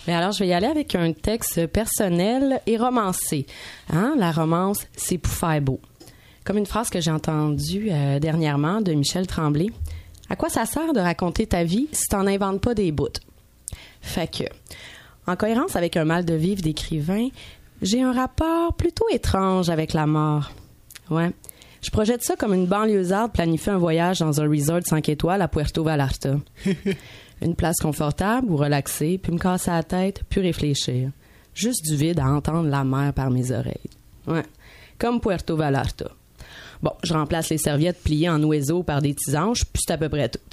Mais alors, je vais y aller avec un texte personnel et romancé. Hein? La romance, c'est pour faire beau. Comme une phrase que j'ai entendue euh, dernièrement de Michel Tremblay. À quoi ça sert de raconter ta vie si t'en inventes pas des bouts? Fait que, en cohérence avec un mal de vivre d'écrivain, j'ai un rapport plutôt étrange avec la mort. Ouais. Je projette ça comme une banlieusarde planifie un voyage dans un resort 5 étoiles à Puerto Vallarta. Une place confortable où relaxer, puis me casser la tête, puis réfléchir. Juste du vide à entendre la mer par mes oreilles. Ouais. Comme Puerto Vallarta. Bon, je remplace les serviettes pliées en oiseaux par des tisanges, puis c'est à peu près tout.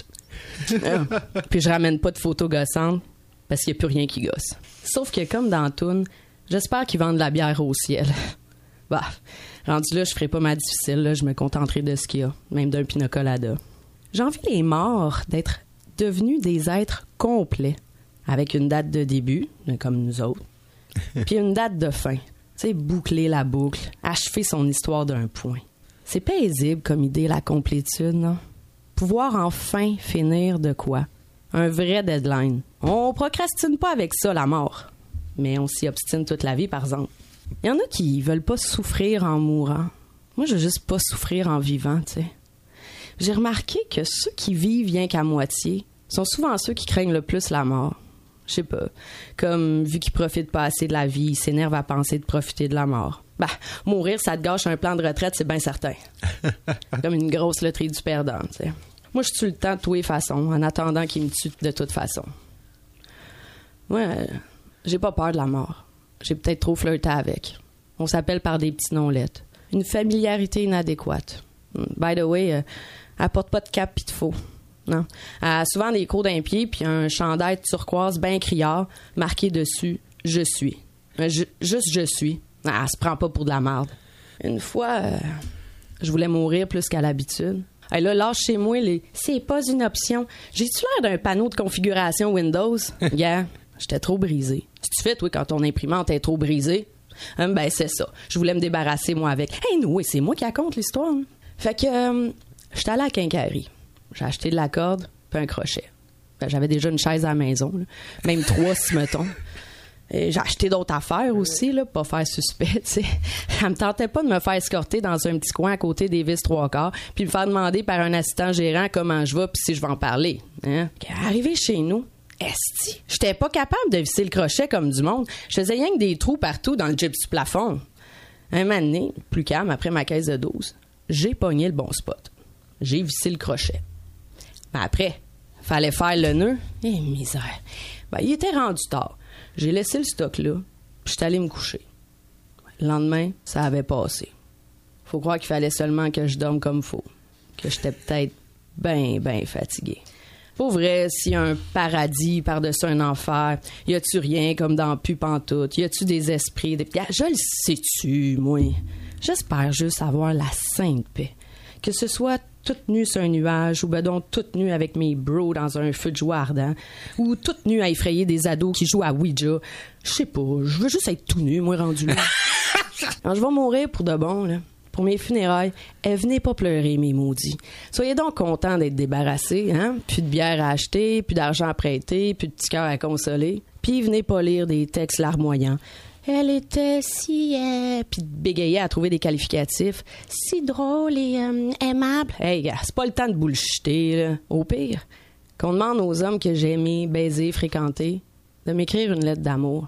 Euh, puis je ramène pas de photos gossantes, parce qu'il n'y a plus rien qui gosse. Sauf que comme dans Toon, j'espère qu'ils vendent de la bière au ciel. Bah, rendu là, je ferai pas ma difficile, là, je me contenterai de ce qu'il y a, même d'un pina colada. J'envie les morts d'être devenus des êtres complets, avec une date de début, comme nous autres, puis une date de fin. Tu sais, boucler la boucle, achever son histoire d'un point. C'est paisible comme idée, la complétude, non? Pouvoir enfin finir de quoi? Un vrai deadline. On procrastine pas avec ça, la mort. Mais on s'y obstine toute la vie, par exemple. Il y en a qui veulent pas souffrir en mourant. Moi, je veux juste pas souffrir en vivant, tu sais. J'ai remarqué que ceux qui vivent rien qu'à moitié sont souvent ceux qui craignent le plus la mort. Je sais pas. Comme, vu qu'ils profitent pas assez de la vie, ils s'énervent à penser de profiter de la mort. Bah, mourir, ça te gâche un plan de retraite, c'est bien certain. Comme une grosse loterie du perdant, tu sais. Moi, je tue le temps de tous les façons, en attendant qu'il me tue de toute façon. Moi, euh, j'ai pas peur de la mort. J'ai peut-être trop flirté avec. On s'appelle par des petits noms lettres. Une familiarité inadéquate. Hmm, by the way, euh, elle porte pas de cap pis de faux. Non? Elle a souvent des cours d'un pied puis un chandail turquoise bien criard marqué dessus « Je suis euh, Juste « Je suis ». Ah, elle se prend pas pour de la merde. Une fois, euh, je voulais mourir plus qu'à l'habitude. Elle là, lâche chez moi les c'est pas une option. J'ai-tu l'air d'un panneau de configuration Windows? yeah, j'étais trop brisé. Si tu fais, toi, quand ton imprimante est trop brisée? Hum, ben, c'est ça. Je voulais me débarrasser, moi, avec. Hey, nous, c'est moi qui raconte l'histoire. Hein. Fait que, euh, j'étais allé à Quincaillerie. J'ai acheté de la corde puis un crochet. Ben, j'avais déjà une chaise à la maison, même trois, si mettons. J'ai acheté d'autres affaires aussi, là, pas faire suspect, tu. Ça me tentait pas de me faire escorter dans un petit coin à côté des vis trois quarts, puis me faire demander par un assistant gérant comment je vais, puis si je vais en parler. Hein? Arrivé chez nous, esti, j'étais pas capable de visser le crochet comme du monde. Je faisais rien que des trous partout dans le gyps du plafond. Un moment donné, plus calme, après ma caisse de 12, j'ai pogné le bon spot. J'ai vissé le crochet. Mais après, fallait faire le nœud. Eh, misère. Ben, il était rendu tard. J'ai laissé le stock là, puis j'étais allé me coucher. Le lendemain, ça avait passé. Faut croire qu'il fallait seulement que je dorme comme faut. Que j'étais peut-être bien, bien fatigué. Pour vrai, s'il y a un paradis par-dessus un enfer, y a-tu rien comme dans Pu Pantoute? Y a-tu des esprits? Des... Je le sais-tu, moi? J'espère juste avoir la sainte paix. Que ce soit toute nue sur un nuage, ou ben donc toute nue avec mes bros dans un feu de joie ardent, ou toute nue à effrayer des ados qui jouent à Ouija. Je sais pas, je veux juste être tout nu, moi, rendu là. Quand je vais mourir pour de bon, là, pour mes funérailles, eh, venez pas pleurer, mes maudits. Soyez donc contents d'être débarrassés, hein? Plus de bière à acheter, plus d'argent à prêter, plus de petits cœurs à consoler. Puis venez pas lire des textes larmoyants. Elle était si... Euh, puis bégayer à trouver des qualificatifs. Si drôle et euh, aimable. Hey, gars, c'est pas le temps de bullshiter, là. Au pire, qu'on demande aux hommes que j'ai aimé, baiser, fréquenter, de m'écrire une lettre d'amour.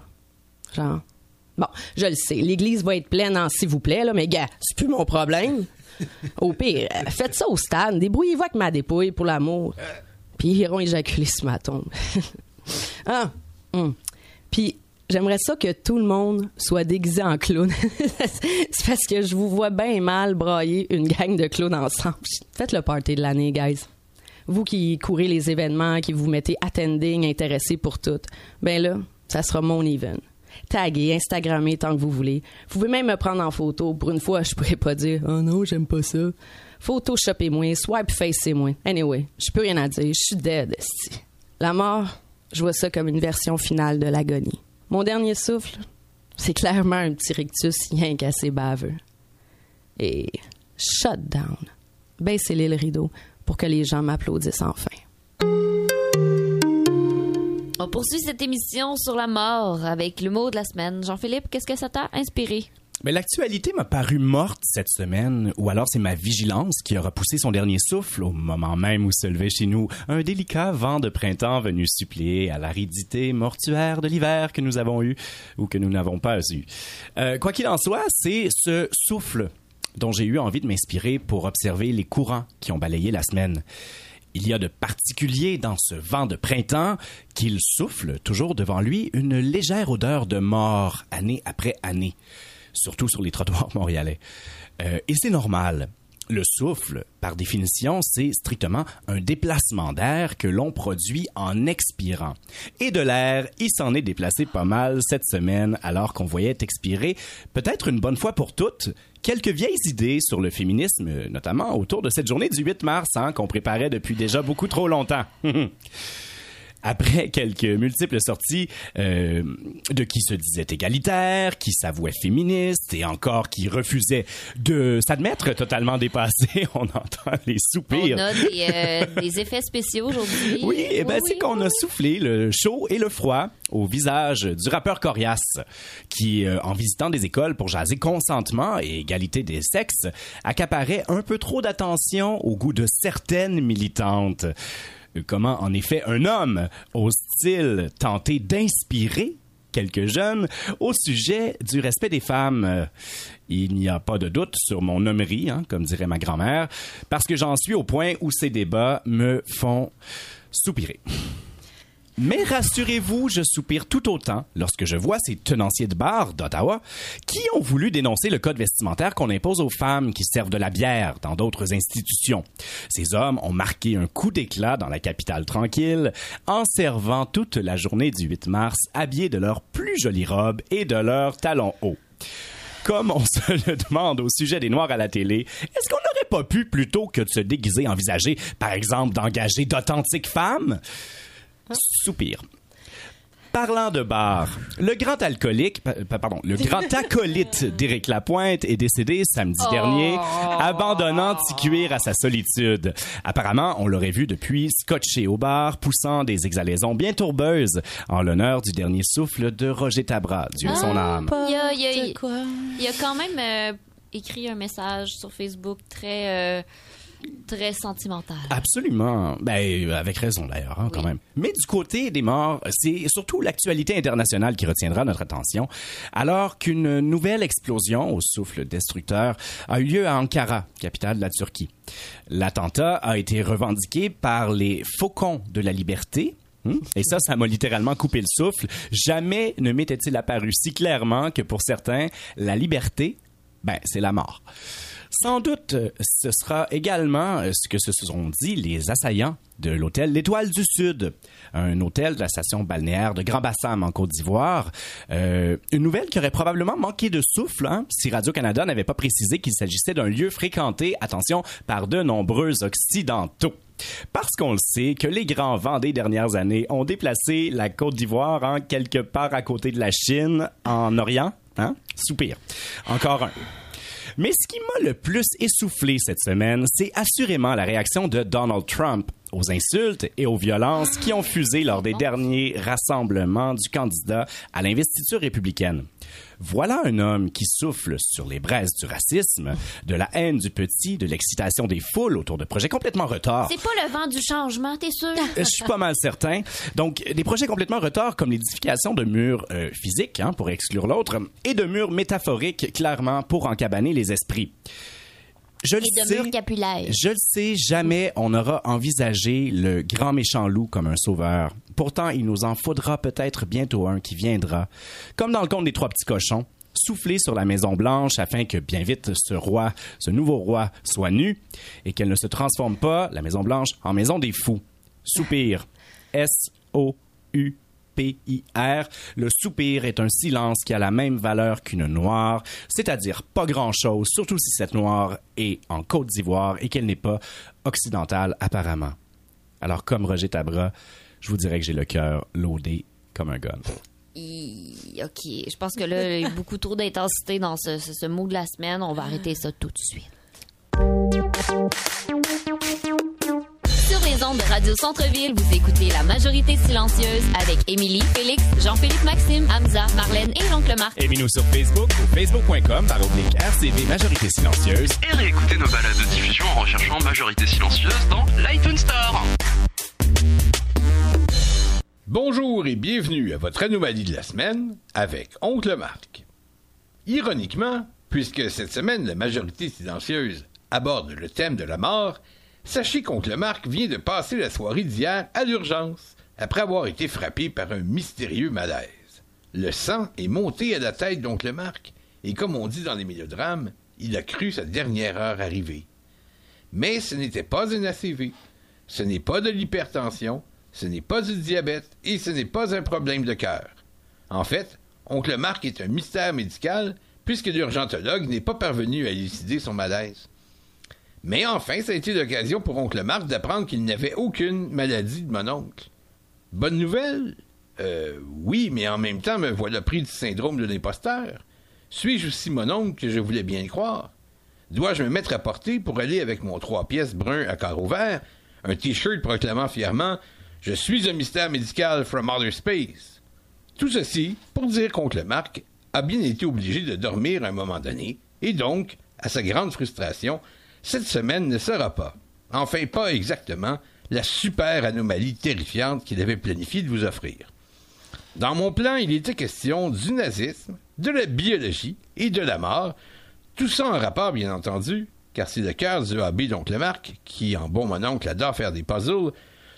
Genre... Bon, je le sais, l'église va être pleine en s'il vous plaît, là, mais gars, c'est plus mon problème. Au pire, euh, faites ça au stade, débrouillez-vous avec ma dépouille pour l'amour. Puis ils iront éjaculer sur ma tombe. ah, hum. Puis J'aimerais ça que tout le monde soit déguisé en clown. c'est parce que je vous vois bien mal brailler une gang de clowns ensemble. Faites le party de l'année, guys. Vous qui courez les événements, qui vous mettez attending, intéressé pour tout, ben là, ça sera mon event. Taguez, Instagrammez tant que vous voulez. Vous pouvez même me prendre en photo. Pour une fois, je pourrais pas dire « Oh non, j'aime pas ça ». Photoshopez-moi, swipe facez-moi. Anyway, je peux rien à dire. Je suis dead, La mort, je vois ça comme une version finale de l'agonie. Mon dernier souffle, c'est clairement un petit rictus rien qu'assez baveux. Et shut down. Baissez-les le rideau pour que les gens m'applaudissent enfin. On poursuit cette émission sur la mort avec le mot de la semaine. Jean-Philippe, qu'est-ce que ça t'a inspiré? Mais l'actualité m'a paru morte cette semaine, ou alors c'est ma vigilance qui aura poussé son dernier souffle au moment même où se levait chez nous un délicat vent de printemps venu suppléer à l'aridité mortuaire de l'hiver que nous avons eu ou que nous n'avons pas eu. Euh, quoi qu'il en soit, c'est ce souffle dont j'ai eu envie de m'inspirer pour observer les courants qui ont balayé la semaine. Il y a de particulier dans ce vent de printemps qu'il souffle toujours devant lui une légère odeur de mort année après année surtout sur les trottoirs montréalais. Euh, et c'est normal. Le souffle, par définition, c'est strictement un déplacement d'air que l'on produit en expirant. Et de l'air, il s'en est déplacé pas mal cette semaine alors qu'on voyait expirer, peut-être une bonne fois pour toutes, quelques vieilles idées sur le féminisme, notamment autour de cette journée du 8 mars hein, qu'on préparait depuis déjà beaucoup trop longtemps. après quelques multiples sorties euh, de qui se disait égalitaire, qui s'avouait féministe et encore qui refusait de s'admettre totalement dépassé, on entend les soupirs. On a des, euh, des effets spéciaux aujourd'hui. Oui, et ben c'est qu'on a soufflé le chaud et le froid au visage du rappeur Corias, qui, euh, en visitant des écoles pour jaser consentement et égalité des sexes, accaparait un peu trop d'attention au goût de certaines militantes comment en effet un homme ose-t-il tenter d'inspirer quelques jeunes au sujet du respect des femmes? Il n'y a pas de doute sur mon nommerie, hein, comme dirait ma grand-mère, parce que j'en suis au point où ces débats me font soupirer. Mais rassurez-vous, je soupire tout autant lorsque je vois ces tenanciers de bar d'Ottawa qui ont voulu dénoncer le code vestimentaire qu'on impose aux femmes qui servent de la bière dans d'autres institutions. Ces hommes ont marqué un coup d'éclat dans la capitale tranquille en servant toute la journée du 8 mars habillés de leurs plus jolies robes et de leurs talons hauts comme on se le demande au sujet des Noirs à la télé, est-ce qu'on n'aurait pas pu, plutôt que de se déguiser, envisager, par exemple, d'engager d'authentiques femmes? Soupir. Parlant de bar, le grand alcoolique, pardon, le grand acolyte d'Éric Lapointe est décédé samedi oh. dernier, abandonnant Ticuir à sa solitude. Apparemment, on l'aurait vu depuis scotché au bar, poussant des exhalaisons bien tourbeuses en l'honneur du dernier souffle de Roger Tabra, Dieu son ah, âme. Il y a, quand même euh, écrit un message sur Facebook très... Euh, très sentimental. Absolument. Ben, avec raison d'ailleurs, hein, quand même. Mais du côté des morts, c'est surtout l'actualité internationale qui retiendra notre attention, alors qu'une nouvelle explosion au souffle destructeur a eu lieu à Ankara, capitale de la Turquie. L'attentat a été revendiqué par les Faucons de la Liberté, hmm? Et ça, ça m'a littéralement coupé le souffle. Jamais ne m'était-il apparu si clairement que pour certains, la liberté, ben, c'est la mort. Sans doute, ce sera également euh, ce que se sont dit les assaillants de l'hôtel L'Étoile du Sud, un hôtel de la station balnéaire de Grand Bassam en Côte d'Ivoire. Euh, une nouvelle qui aurait probablement manqué de souffle hein, si Radio-Canada n'avait pas précisé qu'il s'agissait d'un lieu fréquenté, attention, par de nombreux Occidentaux. Parce qu'on le sait que les grands vents des dernières années ont déplacé la Côte d'Ivoire en quelque part à côté de la Chine, en Orient. Hein? Soupir. Encore un. Mais ce qui m'a le plus essoufflé cette semaine, c'est assurément la réaction de Donald Trump aux insultes et aux violences qui ont fusé lors des derniers rassemblements du candidat à l'investiture républicaine. Voilà un homme qui souffle sur les braises du racisme, de la haine du petit, de l'excitation des foules autour de projets complètement retors. C'est pas le vent du changement, t'es sûr? Je suis pas mal certain. Donc, des projets complètement retors comme l'édification de murs euh, physiques, hein, pour exclure l'autre, et de murs métaphoriques, clairement, pour encabaner les esprits. Je le sais. Je le sais, jamais on n'aura envisagé le grand méchant loup comme un sauveur. Pourtant, il nous en faudra peut-être bientôt un qui viendra. Comme dans le conte des trois petits cochons, souffler sur la Maison Blanche afin que bien vite ce roi, ce nouveau roi, soit nu et qu'elle ne se transforme pas, la Maison Blanche, en maison des fous. Soupir. S-O-U Le soupir est un silence qui a la même valeur qu'une noire, c'est-à-dire pas grand-chose, surtout si cette noire est en Côte d'Ivoire et qu'elle n'est pas occidentale apparemment. Alors comme Roger Tabra, je vous dirais que j'ai le cœur loadé comme un gun. OK, je pense que là, il y a beaucoup trop d'intensité dans ce, ce mot de la semaine. On va arrêter ça tout de suite. De Radio Centre-Ville, vous écoutez La Majorité Silencieuse avec Émilie, Félix, Jean-Philippe Maxime, Hamza, Marlène et l'oncle Marc. Aimez-nous sur Facebook ou facebook.com par oblique RCV Majorité Silencieuse. Et réécoutez nos balades de diffusion en recherchant Majorité Silencieuse dans l'iTunes Store. Bonjour et bienvenue à votre anomalie de la semaine avec Oncle Marc. Ironiquement, puisque cette semaine la majorité silencieuse aborde le thème de la mort, Sachez qu'Oncle Marc vient de passer la soirée d'hier à l'urgence, après avoir été frappé par un mystérieux malaise. Le sang est monté à la tête d'Oncle Marc, et comme on dit dans les mélodrames, il a cru sa dernière heure arriver. Mais ce n'était pas un ACV, ce n'est pas de l'hypertension, ce n'est pas du diabète, et ce n'est pas un problème de cœur. En fait, Oncle Marc est un mystère médical, puisque l'urgentologue n'est pas parvenu à élucider son malaise. Mais enfin, ça a été l'occasion pour oncle Marc d'apprendre qu'il n'avait aucune maladie de mon oncle. Bonne nouvelle? Euh, oui, mais en même temps, me voilà pris du syndrome de l'imposteur. Suis-je aussi mon oncle que je voulais bien croire? Dois-je me mettre à porter pour aller avec mon trois pièces brun à carreaux verts, un t-shirt proclamant fièrement Je suis un mystère médical from outer space? Tout ceci pour dire qu'oncle Marc a bien été obligé de dormir un moment donné, et donc, à sa grande frustration, cette semaine ne sera pas, enfin pas exactement, la super anomalie terrifiante qu'il avait planifié de vous offrir. Dans mon plan, il était question du nazisme, de la biologie et de la mort, tout ça en rapport, bien entendu, car c'est le cœur du hobby d'Oncle Marc, qui, en bon mononcle, adore faire des puzzles,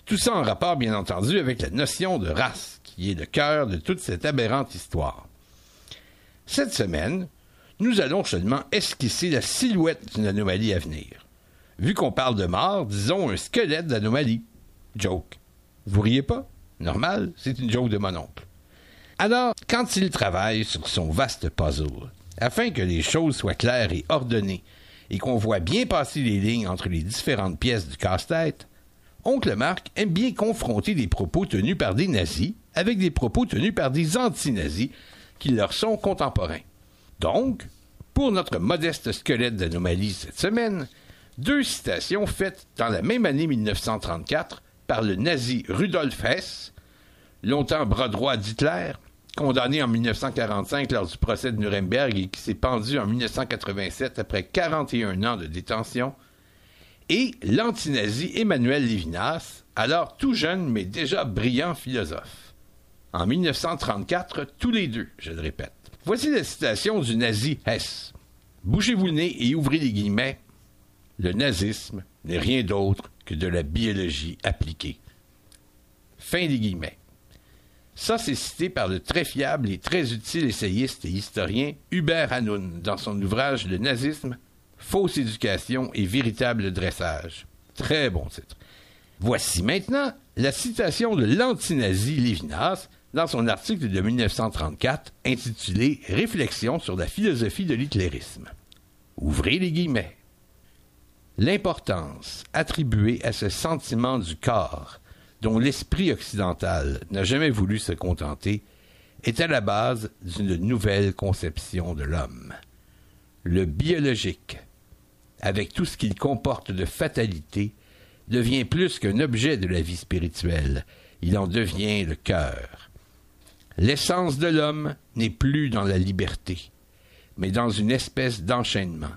tout ça en rapport, bien entendu, avec la notion de race, qui est le cœur de toute cette aberrante histoire. Cette semaine, nous allons seulement esquisser la silhouette d'une anomalie à venir. Vu qu'on parle de mort, disons un squelette d'anomalie. Joke. Vous riez pas? Normal, c'est une joke de mon oncle. Alors, quand il travaille sur son vaste puzzle, afin que les choses soient claires et ordonnées, et qu'on voit bien passer les lignes entre les différentes pièces du casse-tête, Oncle Marc aime bien confronter des propos tenus par des nazis avec des propos tenus par des anti-nazis qui leur sont contemporains. Donc, pour notre modeste squelette d'anomalie cette semaine, deux citations faites dans la même année 1934 par le nazi Rudolf Hess, longtemps bras droit d'Hitler, condamné en 1945 lors du procès de Nuremberg et qui s'est pendu en 1987 après 41 ans de détention, et l'antinazi Emmanuel Lévinas, alors tout jeune mais déjà brillant philosophe. En 1934, tous les deux, je le répète. Voici la citation du nazi Hess. Bougez-vous le nez et ouvrez les guillemets. Le nazisme n'est rien d'autre que de la biologie appliquée. Fin des guillemets. Ça, c'est cité par le très fiable et très utile essayiste et historien Hubert Hanoun dans son ouvrage Le nazisme, fausse éducation et véritable dressage. Très bon titre. Voici maintenant la citation de l'antinazi Lévinas dans son article de 1934 intitulé Réflexion sur la philosophie de l'hitlérisme. Ouvrez les guillemets. L'importance attribuée à ce sentiment du corps dont l'esprit occidental n'a jamais voulu se contenter, est à la base d'une nouvelle conception de l'homme. Le biologique, avec tout ce qu'il comporte de fatalité, devient plus qu'un objet de la vie spirituelle, il en devient le cœur. L'essence de l'homme n'est plus dans la liberté, mais dans une espèce d'enchaînement.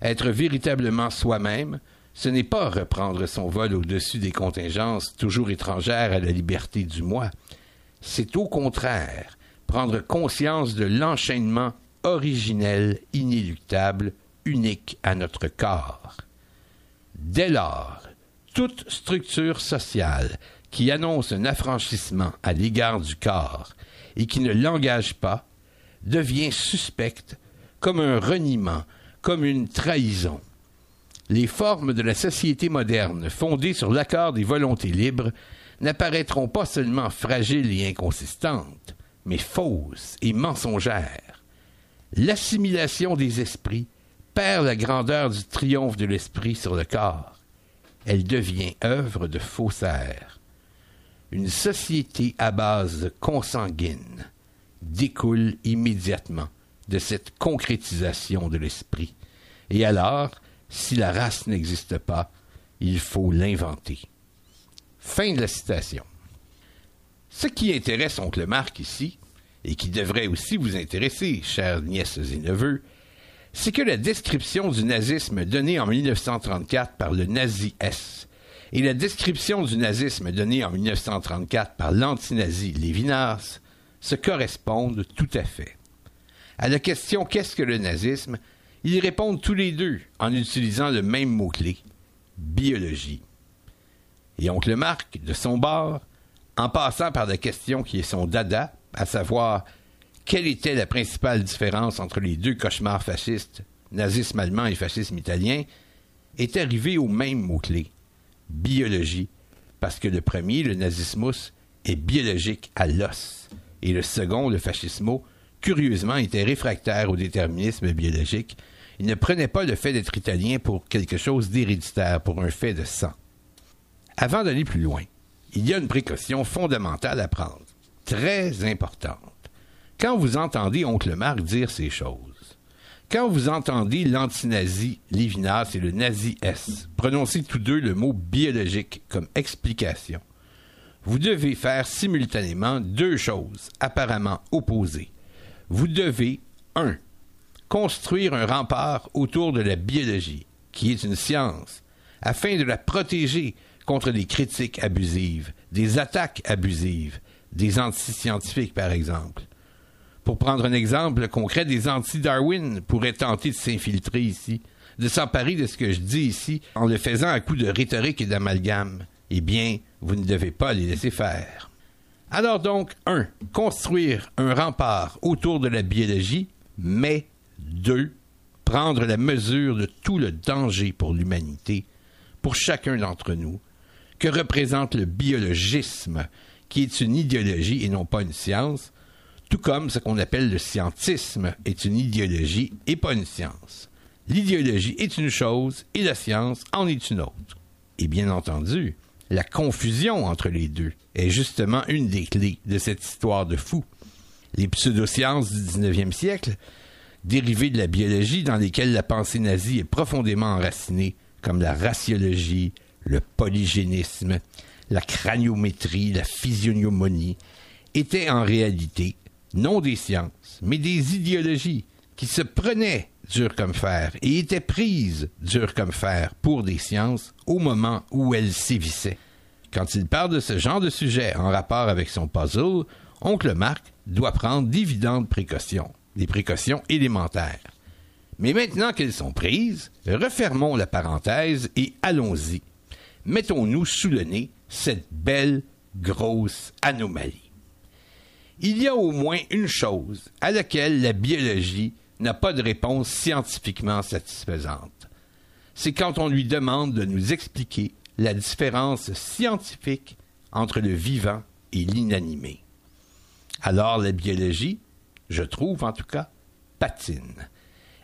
Être véritablement soi-même, ce n'est pas reprendre son vol au-dessus des contingences toujours étrangères à la liberté du moi. C'est au contraire prendre conscience de l'enchaînement originel, inéluctable, unique à notre corps. Dès lors, toute structure sociale qui annonce un affranchissement à l'égard du corps et qui ne l'engage pas devient suspecte comme un reniement, comme une trahison les formes de la société moderne, fondées sur l'accord des volontés libres, n'apparaîtront pas seulement fragiles et inconsistantes, mais fausses et mensongères. L'assimilation des esprits perd la grandeur du triomphe de l'esprit sur le corps. Elle devient œuvre de faussaire. Une société à base consanguine découle immédiatement de cette concrétisation de l'esprit. Et alors, si la race n'existe pas, il faut l'inventer. Fin de la citation. Ce qui intéresse Oncle Marc ici, et qui devrait aussi vous intéresser, chères nièces et neveux, c'est que la description du nazisme donnée en 1934 par le nazi S et la description du nazisme donnée en 1934 par l'antinazi Lévinas se correspondent tout à fait. À la question Qu'est-ce que le nazisme ils répondent tous les deux en utilisant le même mot-clé, biologie. Et oncle Marc, de son bord, en passant par la question qui est son dada, à savoir quelle était la principale différence entre les deux cauchemars fascistes, nazisme allemand et fascisme italien, est arrivé au même mot-clé, biologie, parce que le premier, le nazismus, est biologique à l'os, et le second, le fascismo, curieusement, était réfractaire au déterminisme biologique il ne prenait pas le fait d'être italien pour quelque chose d'héréditaire, pour un fait de sang. Avant d'aller plus loin, il y a une précaution fondamentale à prendre, très importante. Quand vous entendez Oncle Marc dire ces choses, quand vous entendez l'antinazi Lévinas et le nazi S prononcer tous deux le mot biologique comme explication, vous devez faire simultanément deux choses apparemment opposées. Vous devez, un, construire un rempart autour de la biologie, qui est une science, afin de la protéger contre des critiques abusives, des attaques abusives, des anti-scientifiques par exemple. Pour prendre un exemple concret, des anti-Darwin pourraient tenter de s'infiltrer ici, de s'emparer de ce que je dis ici en le faisant à coup de rhétorique et d'amalgame. Eh bien, vous ne devez pas les laisser faire. Alors donc, un, construire un rempart autour de la biologie, mais deux, prendre la mesure de tout le danger pour l'humanité, pour chacun d'entre nous, que représente le biologisme, qui est une idéologie et non pas une science, tout comme ce qu'on appelle le scientisme est une idéologie et pas une science. L'idéologie est une chose et la science en est une autre. Et bien entendu, la confusion entre les deux est justement une des clés de cette histoire de fou. Les pseudosciences du 19e siècle, dérivées de la biologie dans lesquelles la pensée nazie est profondément enracinée, comme la raciologie, le polygénisme, la craniométrie, la physiognomonie, étaient en réalité non des sciences, mais des idéologies qui se prenaient dur comme fer et étaient prises dur comme fer pour des sciences au moment où elles sévissaient. Quand il parle de ce genre de sujet en rapport avec son puzzle, oncle Marc doit prendre d'évidentes précautions, des précautions élémentaires. Mais maintenant qu'elles sont prises, refermons la parenthèse et allons-y. Mettons-nous sous le nez cette belle, grosse anomalie. Il y a au moins une chose à laquelle la biologie n'a pas de réponse scientifiquement satisfaisante. C'est quand on lui demande de nous expliquer la différence scientifique entre le vivant et l'inanimé. Alors la biologie, je trouve en tout cas, patine.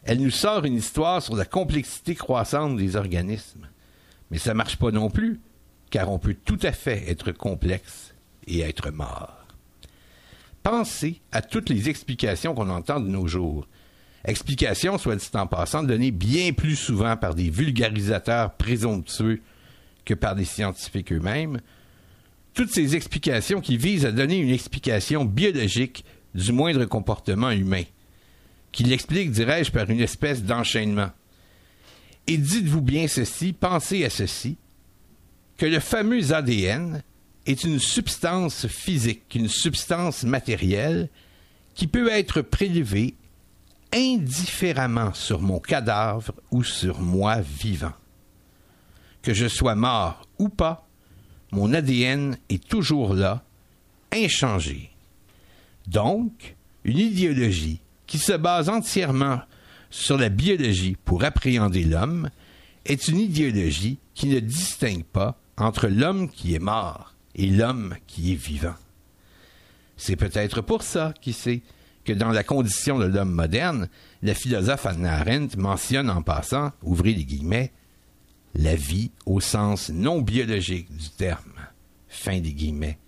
Elle nous sort une histoire sur la complexité croissante des organismes. Mais ça marche pas non plus, car on peut tout à fait être complexe et être mort. Pensez à toutes les explications qu'on entend de nos jours, Explication, soit dit en passant, donnée bien plus souvent par des vulgarisateurs présomptueux que par des scientifiques eux-mêmes. Toutes ces explications qui visent à donner une explication biologique du moindre comportement humain, qui l'explique, dirais-je, par une espèce d'enchaînement. Et dites-vous bien ceci, pensez à ceci, que le fameux ADN est une substance physique, une substance matérielle qui peut être prélevée indifféremment sur mon cadavre ou sur moi vivant. Que je sois mort ou pas, mon ADN est toujours là, inchangé. Donc, une idéologie qui se base entièrement sur la biologie pour appréhender l'homme est une idéologie qui ne distingue pas entre l'homme qui est mort et l'homme qui est vivant. C'est peut-être pour ça, qui sait, que dans la condition de l'homme moderne, le philosophe Anna Arendt mentionne en passant, ouvrez les guillemets, la vie au sens non biologique du terme. Fin des guillemets.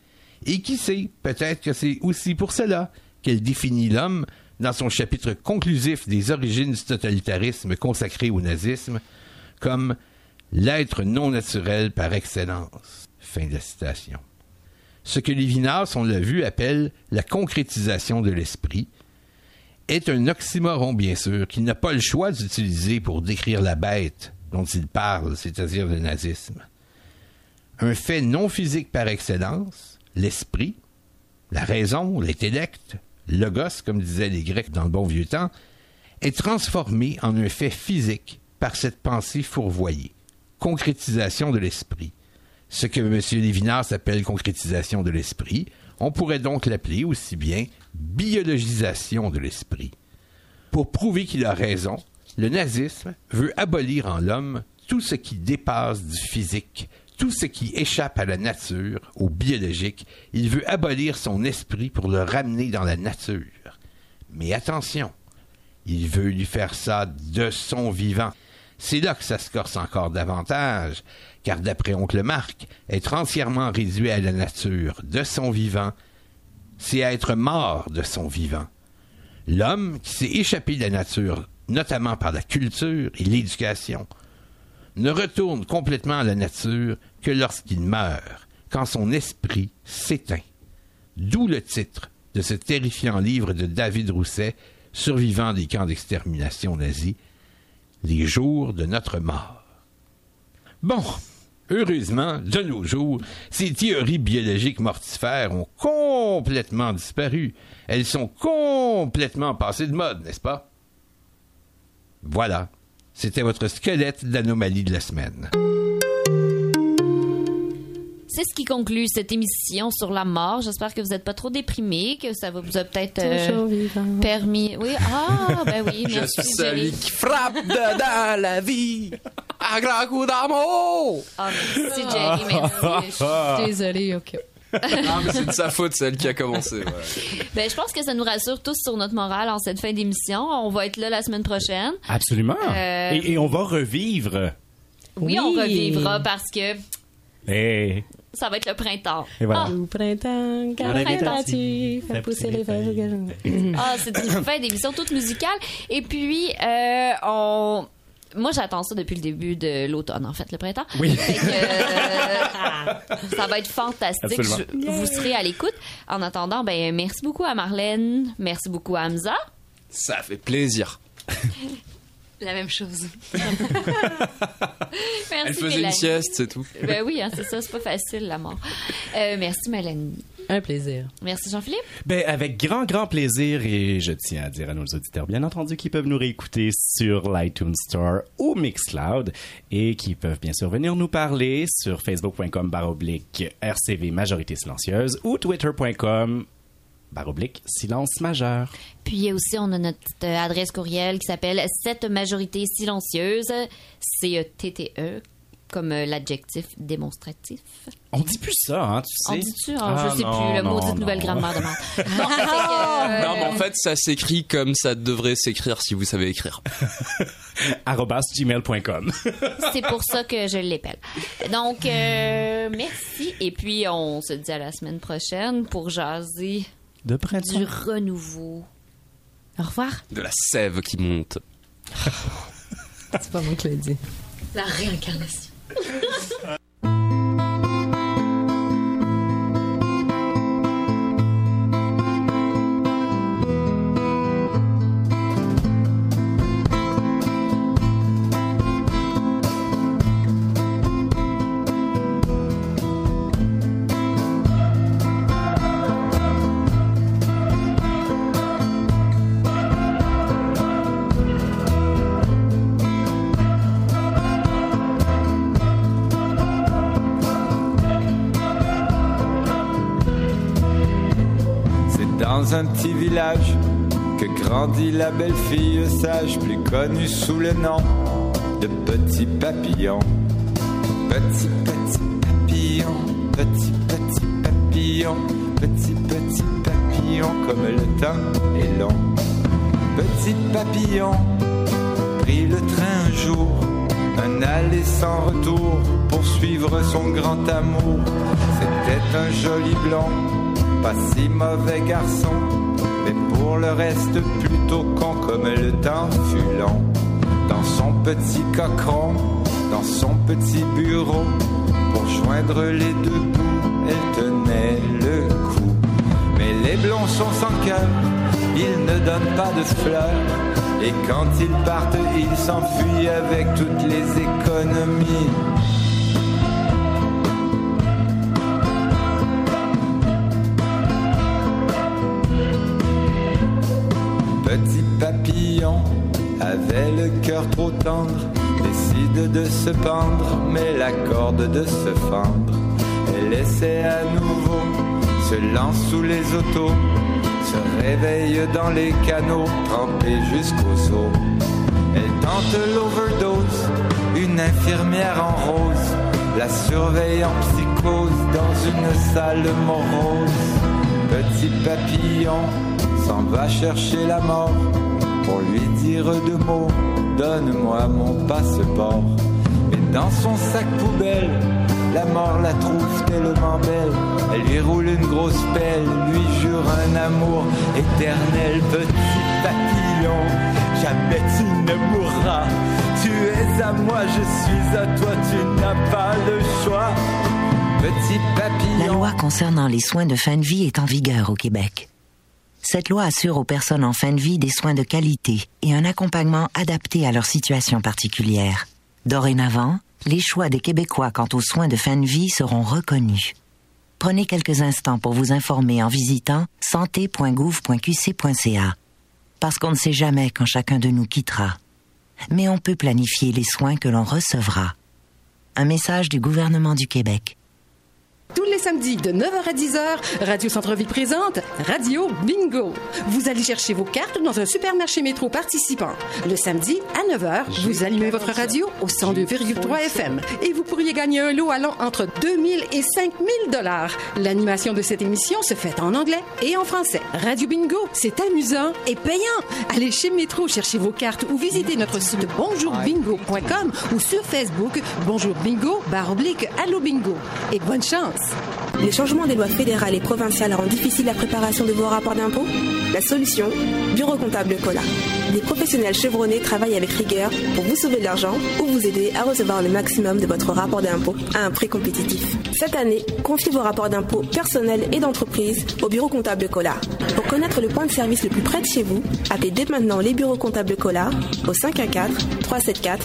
Et qui sait, peut-être que c'est aussi pour cela qu'elle définit l'homme dans son chapitre conclusif des origines du totalitarisme consacré au nazisme comme l'être non naturel par excellence. Fin de citation ce que Lévinas, on l'a vu, appelle la concrétisation de l'esprit, est un oxymoron, bien sûr, qu'il n'a pas le choix d'utiliser pour décrire la bête dont il parle, c'est-à-dire le nazisme. Un fait non physique par excellence, l'esprit, la raison, l'intellect, logos, comme disaient les Grecs dans le bon vieux temps, est transformé en un fait physique par cette pensée fourvoyée, concrétisation de l'esprit, ce que M. Lévinas appelle concrétisation de l'esprit, on pourrait donc l'appeler aussi bien biologisation de l'esprit. Pour prouver qu'il a raison, le nazisme veut abolir en l'homme tout ce qui dépasse du physique, tout ce qui échappe à la nature, au biologique. Il veut abolir son esprit pour le ramener dans la nature. Mais attention, il veut lui faire ça de son vivant C'est là que ça se corse encore davantage, car d'après oncle Marc, être entièrement réduit à la nature de son vivant, c'est être mort de son vivant. L'homme qui s'est échappé de la nature, notamment par la culture et l'éducation, ne retourne complètement à la nature que lorsqu'il meurt, quand son esprit s'éteint. D'où le titre de ce terrifiant livre de David Rousset, survivant des camps d'extermination nazis, Les jours de notre mort. Bon, heureusement, de nos jours, ces théories biologiques mortifères ont complètement disparu. Elles sont complètement passées de mode, n'est-ce pas? Voilà, c'était votre squelette d'anomalie de la semaine. C'est ce qui conclut cette émission sur la mort. J'espère que vous n'êtes pas trop déprimés, que ça vous a peut-être euh, permis. Oui, ah, ben oui, merci. Je suis celui qui frappe dedans la vie à grand coup d'amour. Ah, merci, Jerry, merci. Je suis désolée, ok. non, mais c'est de sa faute, celle qui a commencé. Ben, je pense que ça nous rassure tous sur notre morale en cette fin d'émission. On va être là la semaine prochaine. Absolument. Euh, Et, et on va revivre. Oui, on revivra parce que Hey. Ça va être le printemps. Et voilà. Au printemps, le printemps tu- fais pousser les feuilles. Ah, c'est une fin d'émission toute musicale. Et puis, euh, on... Moi, j'attends ça depuis le début de l'automne, en fait, le printemps. Oui. Fait que, euh, ça va être fantastique. Vous serez à l'écoute. En attendant, ben, merci beaucoup à Marlène. Merci beaucoup à Hamza. Ça fait plaisir. La même chose. Merci, Elle faisait une sieste, c'est tout. Ben oui, hein, c'est ça, c'est pas facile, la mort. Euh, merci, Mélanie. Un plaisir. Merci, Jean-Philippe. Ben, avec grand, grand plaisir, et je tiens à dire à nos auditeurs, bien entendu, qu'ils peuvent nous réécouter sur l'iTunes Store ou Mixcloud, et qui peuvent bien sûr venir nous parler sur facebook.com baroblique RCV Majorité Silencieuse ou twitter.com baroblique Silence Majeur. Puis aussi, on a notre euh, adresse courriel qui s'appelle cette majorité silencieuse, C-E-T-T-E, comme euh, l'adjectif démonstratif. On dit plus ça, hein, tu sais. On dit-tu? Ah, Ah, je sais non, plus, le non, maudite non. nouvelle grammaire de merde. Euh, Non, mais en fait, ça s'écrit comme ça devrait s'écrire si vous savez écrire. gmail.com. c'est pour ça que je l'épelle. Donc, euh, merci. Et puis, on se dit à la semaine prochaine pour jaser De du printemps. renouveau. Au revoir. De la sève qui monte. C'est pas moi qui l'ai dit. La réincarnation. dans un petit village que grandit la belle fille sage, plus connue sous le nom de Petit Papillon. Petit, petit papillon, petit, petit papillon, petit, petit papillon, comme le temps est long. Petit papillon, prit le train un jour, un aller sans retour pour suivre son grand amour. C'était un joli blond, pas si mauvais garçon, mais pour le reste plutôt con comme le temps fut long. Dans son petit cochon, dans son petit bureau, pour joindre les deux bouts, elle tenait le coup. Mais les blonds sont sans cœur, ils ne donnent pas de fleurs. Et quand ils partent, ils s'enfuient avec toutes les économies. Avait le cœur trop tendre, décide de se pendre, mais la corde de se fendre. Elle essaie à nouveau, se lance sous les autos, se réveille dans les canaux, trempée jusqu'aux os. Elle tente l'overdose, une infirmière en rose, la surveille en psychose dans une salle morose. Petit papillon s'en va chercher la mort pour lui dire deux mots. Donne-moi mon passeport. Mais dans son sac poubelle, la mort la trouve tellement belle. Elle lui roule une grosse pelle, lui jure un amour éternel. Petit papillon, jamais tu ne mourras. Tu es à moi, je suis à toi, tu n'as pas le choix. Petit papillon. La loi concernant les soins de fin de vie est en vigueur au Québec. Cette loi assure aux personnes en fin de vie des soins de qualité et un accompagnement adapté à leur situation particulière. Dorénavant, les choix des Québécois quant aux soins de fin de vie seront reconnus. Prenez quelques instants pour vous informer en visitant santé.gouv.qc.ca. Parce qu'on ne sait jamais quand chacun de nous quittera. Mais on peut planifier les soins que l'on recevra. Un message du gouvernement du Québec. Tous les samedis de 9h à 10h, Radio Centre-Ville présente Radio Bingo. Vous allez chercher vos cartes dans un supermarché métro participant. Le samedi à 9h, vous allumez votre radio au 102,3 FM et vous pourriez gagner un lot allant entre 2000 et 5000 dollars. L'animation de cette émission se fait en anglais et en français. Radio Bingo, c'est amusant et payant. Allez chez Métro chercher vos cartes ou visitez notre site bonjourbingo.com ou sur Facebook Bonjour Bingo barre oblique Allo Bingo. Et bonne chance. Les changements des lois fédérales et provinciales rendent difficile la préparation de vos rapports d'impôts? La solution? Bureau comptable Cola. Des professionnels chevronnés travaillent avec rigueur pour vous sauver de l'argent ou vous aider à recevoir le maximum de votre rapport d'impôt à un prix compétitif. Cette année, confiez vos rapports d'impôts personnels et d'entreprise au Bureau comptable Cola. Pour connaître le point de service le plus près de chez vous, appelez dès maintenant les bureaux comptables Cola au 514 374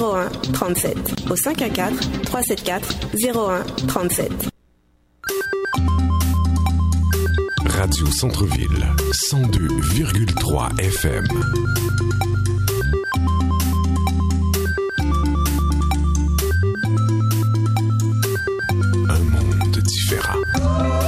01 37. Au 514 374 01 37. Radio Centre-Ville, 102,3 FM. Un monde différent.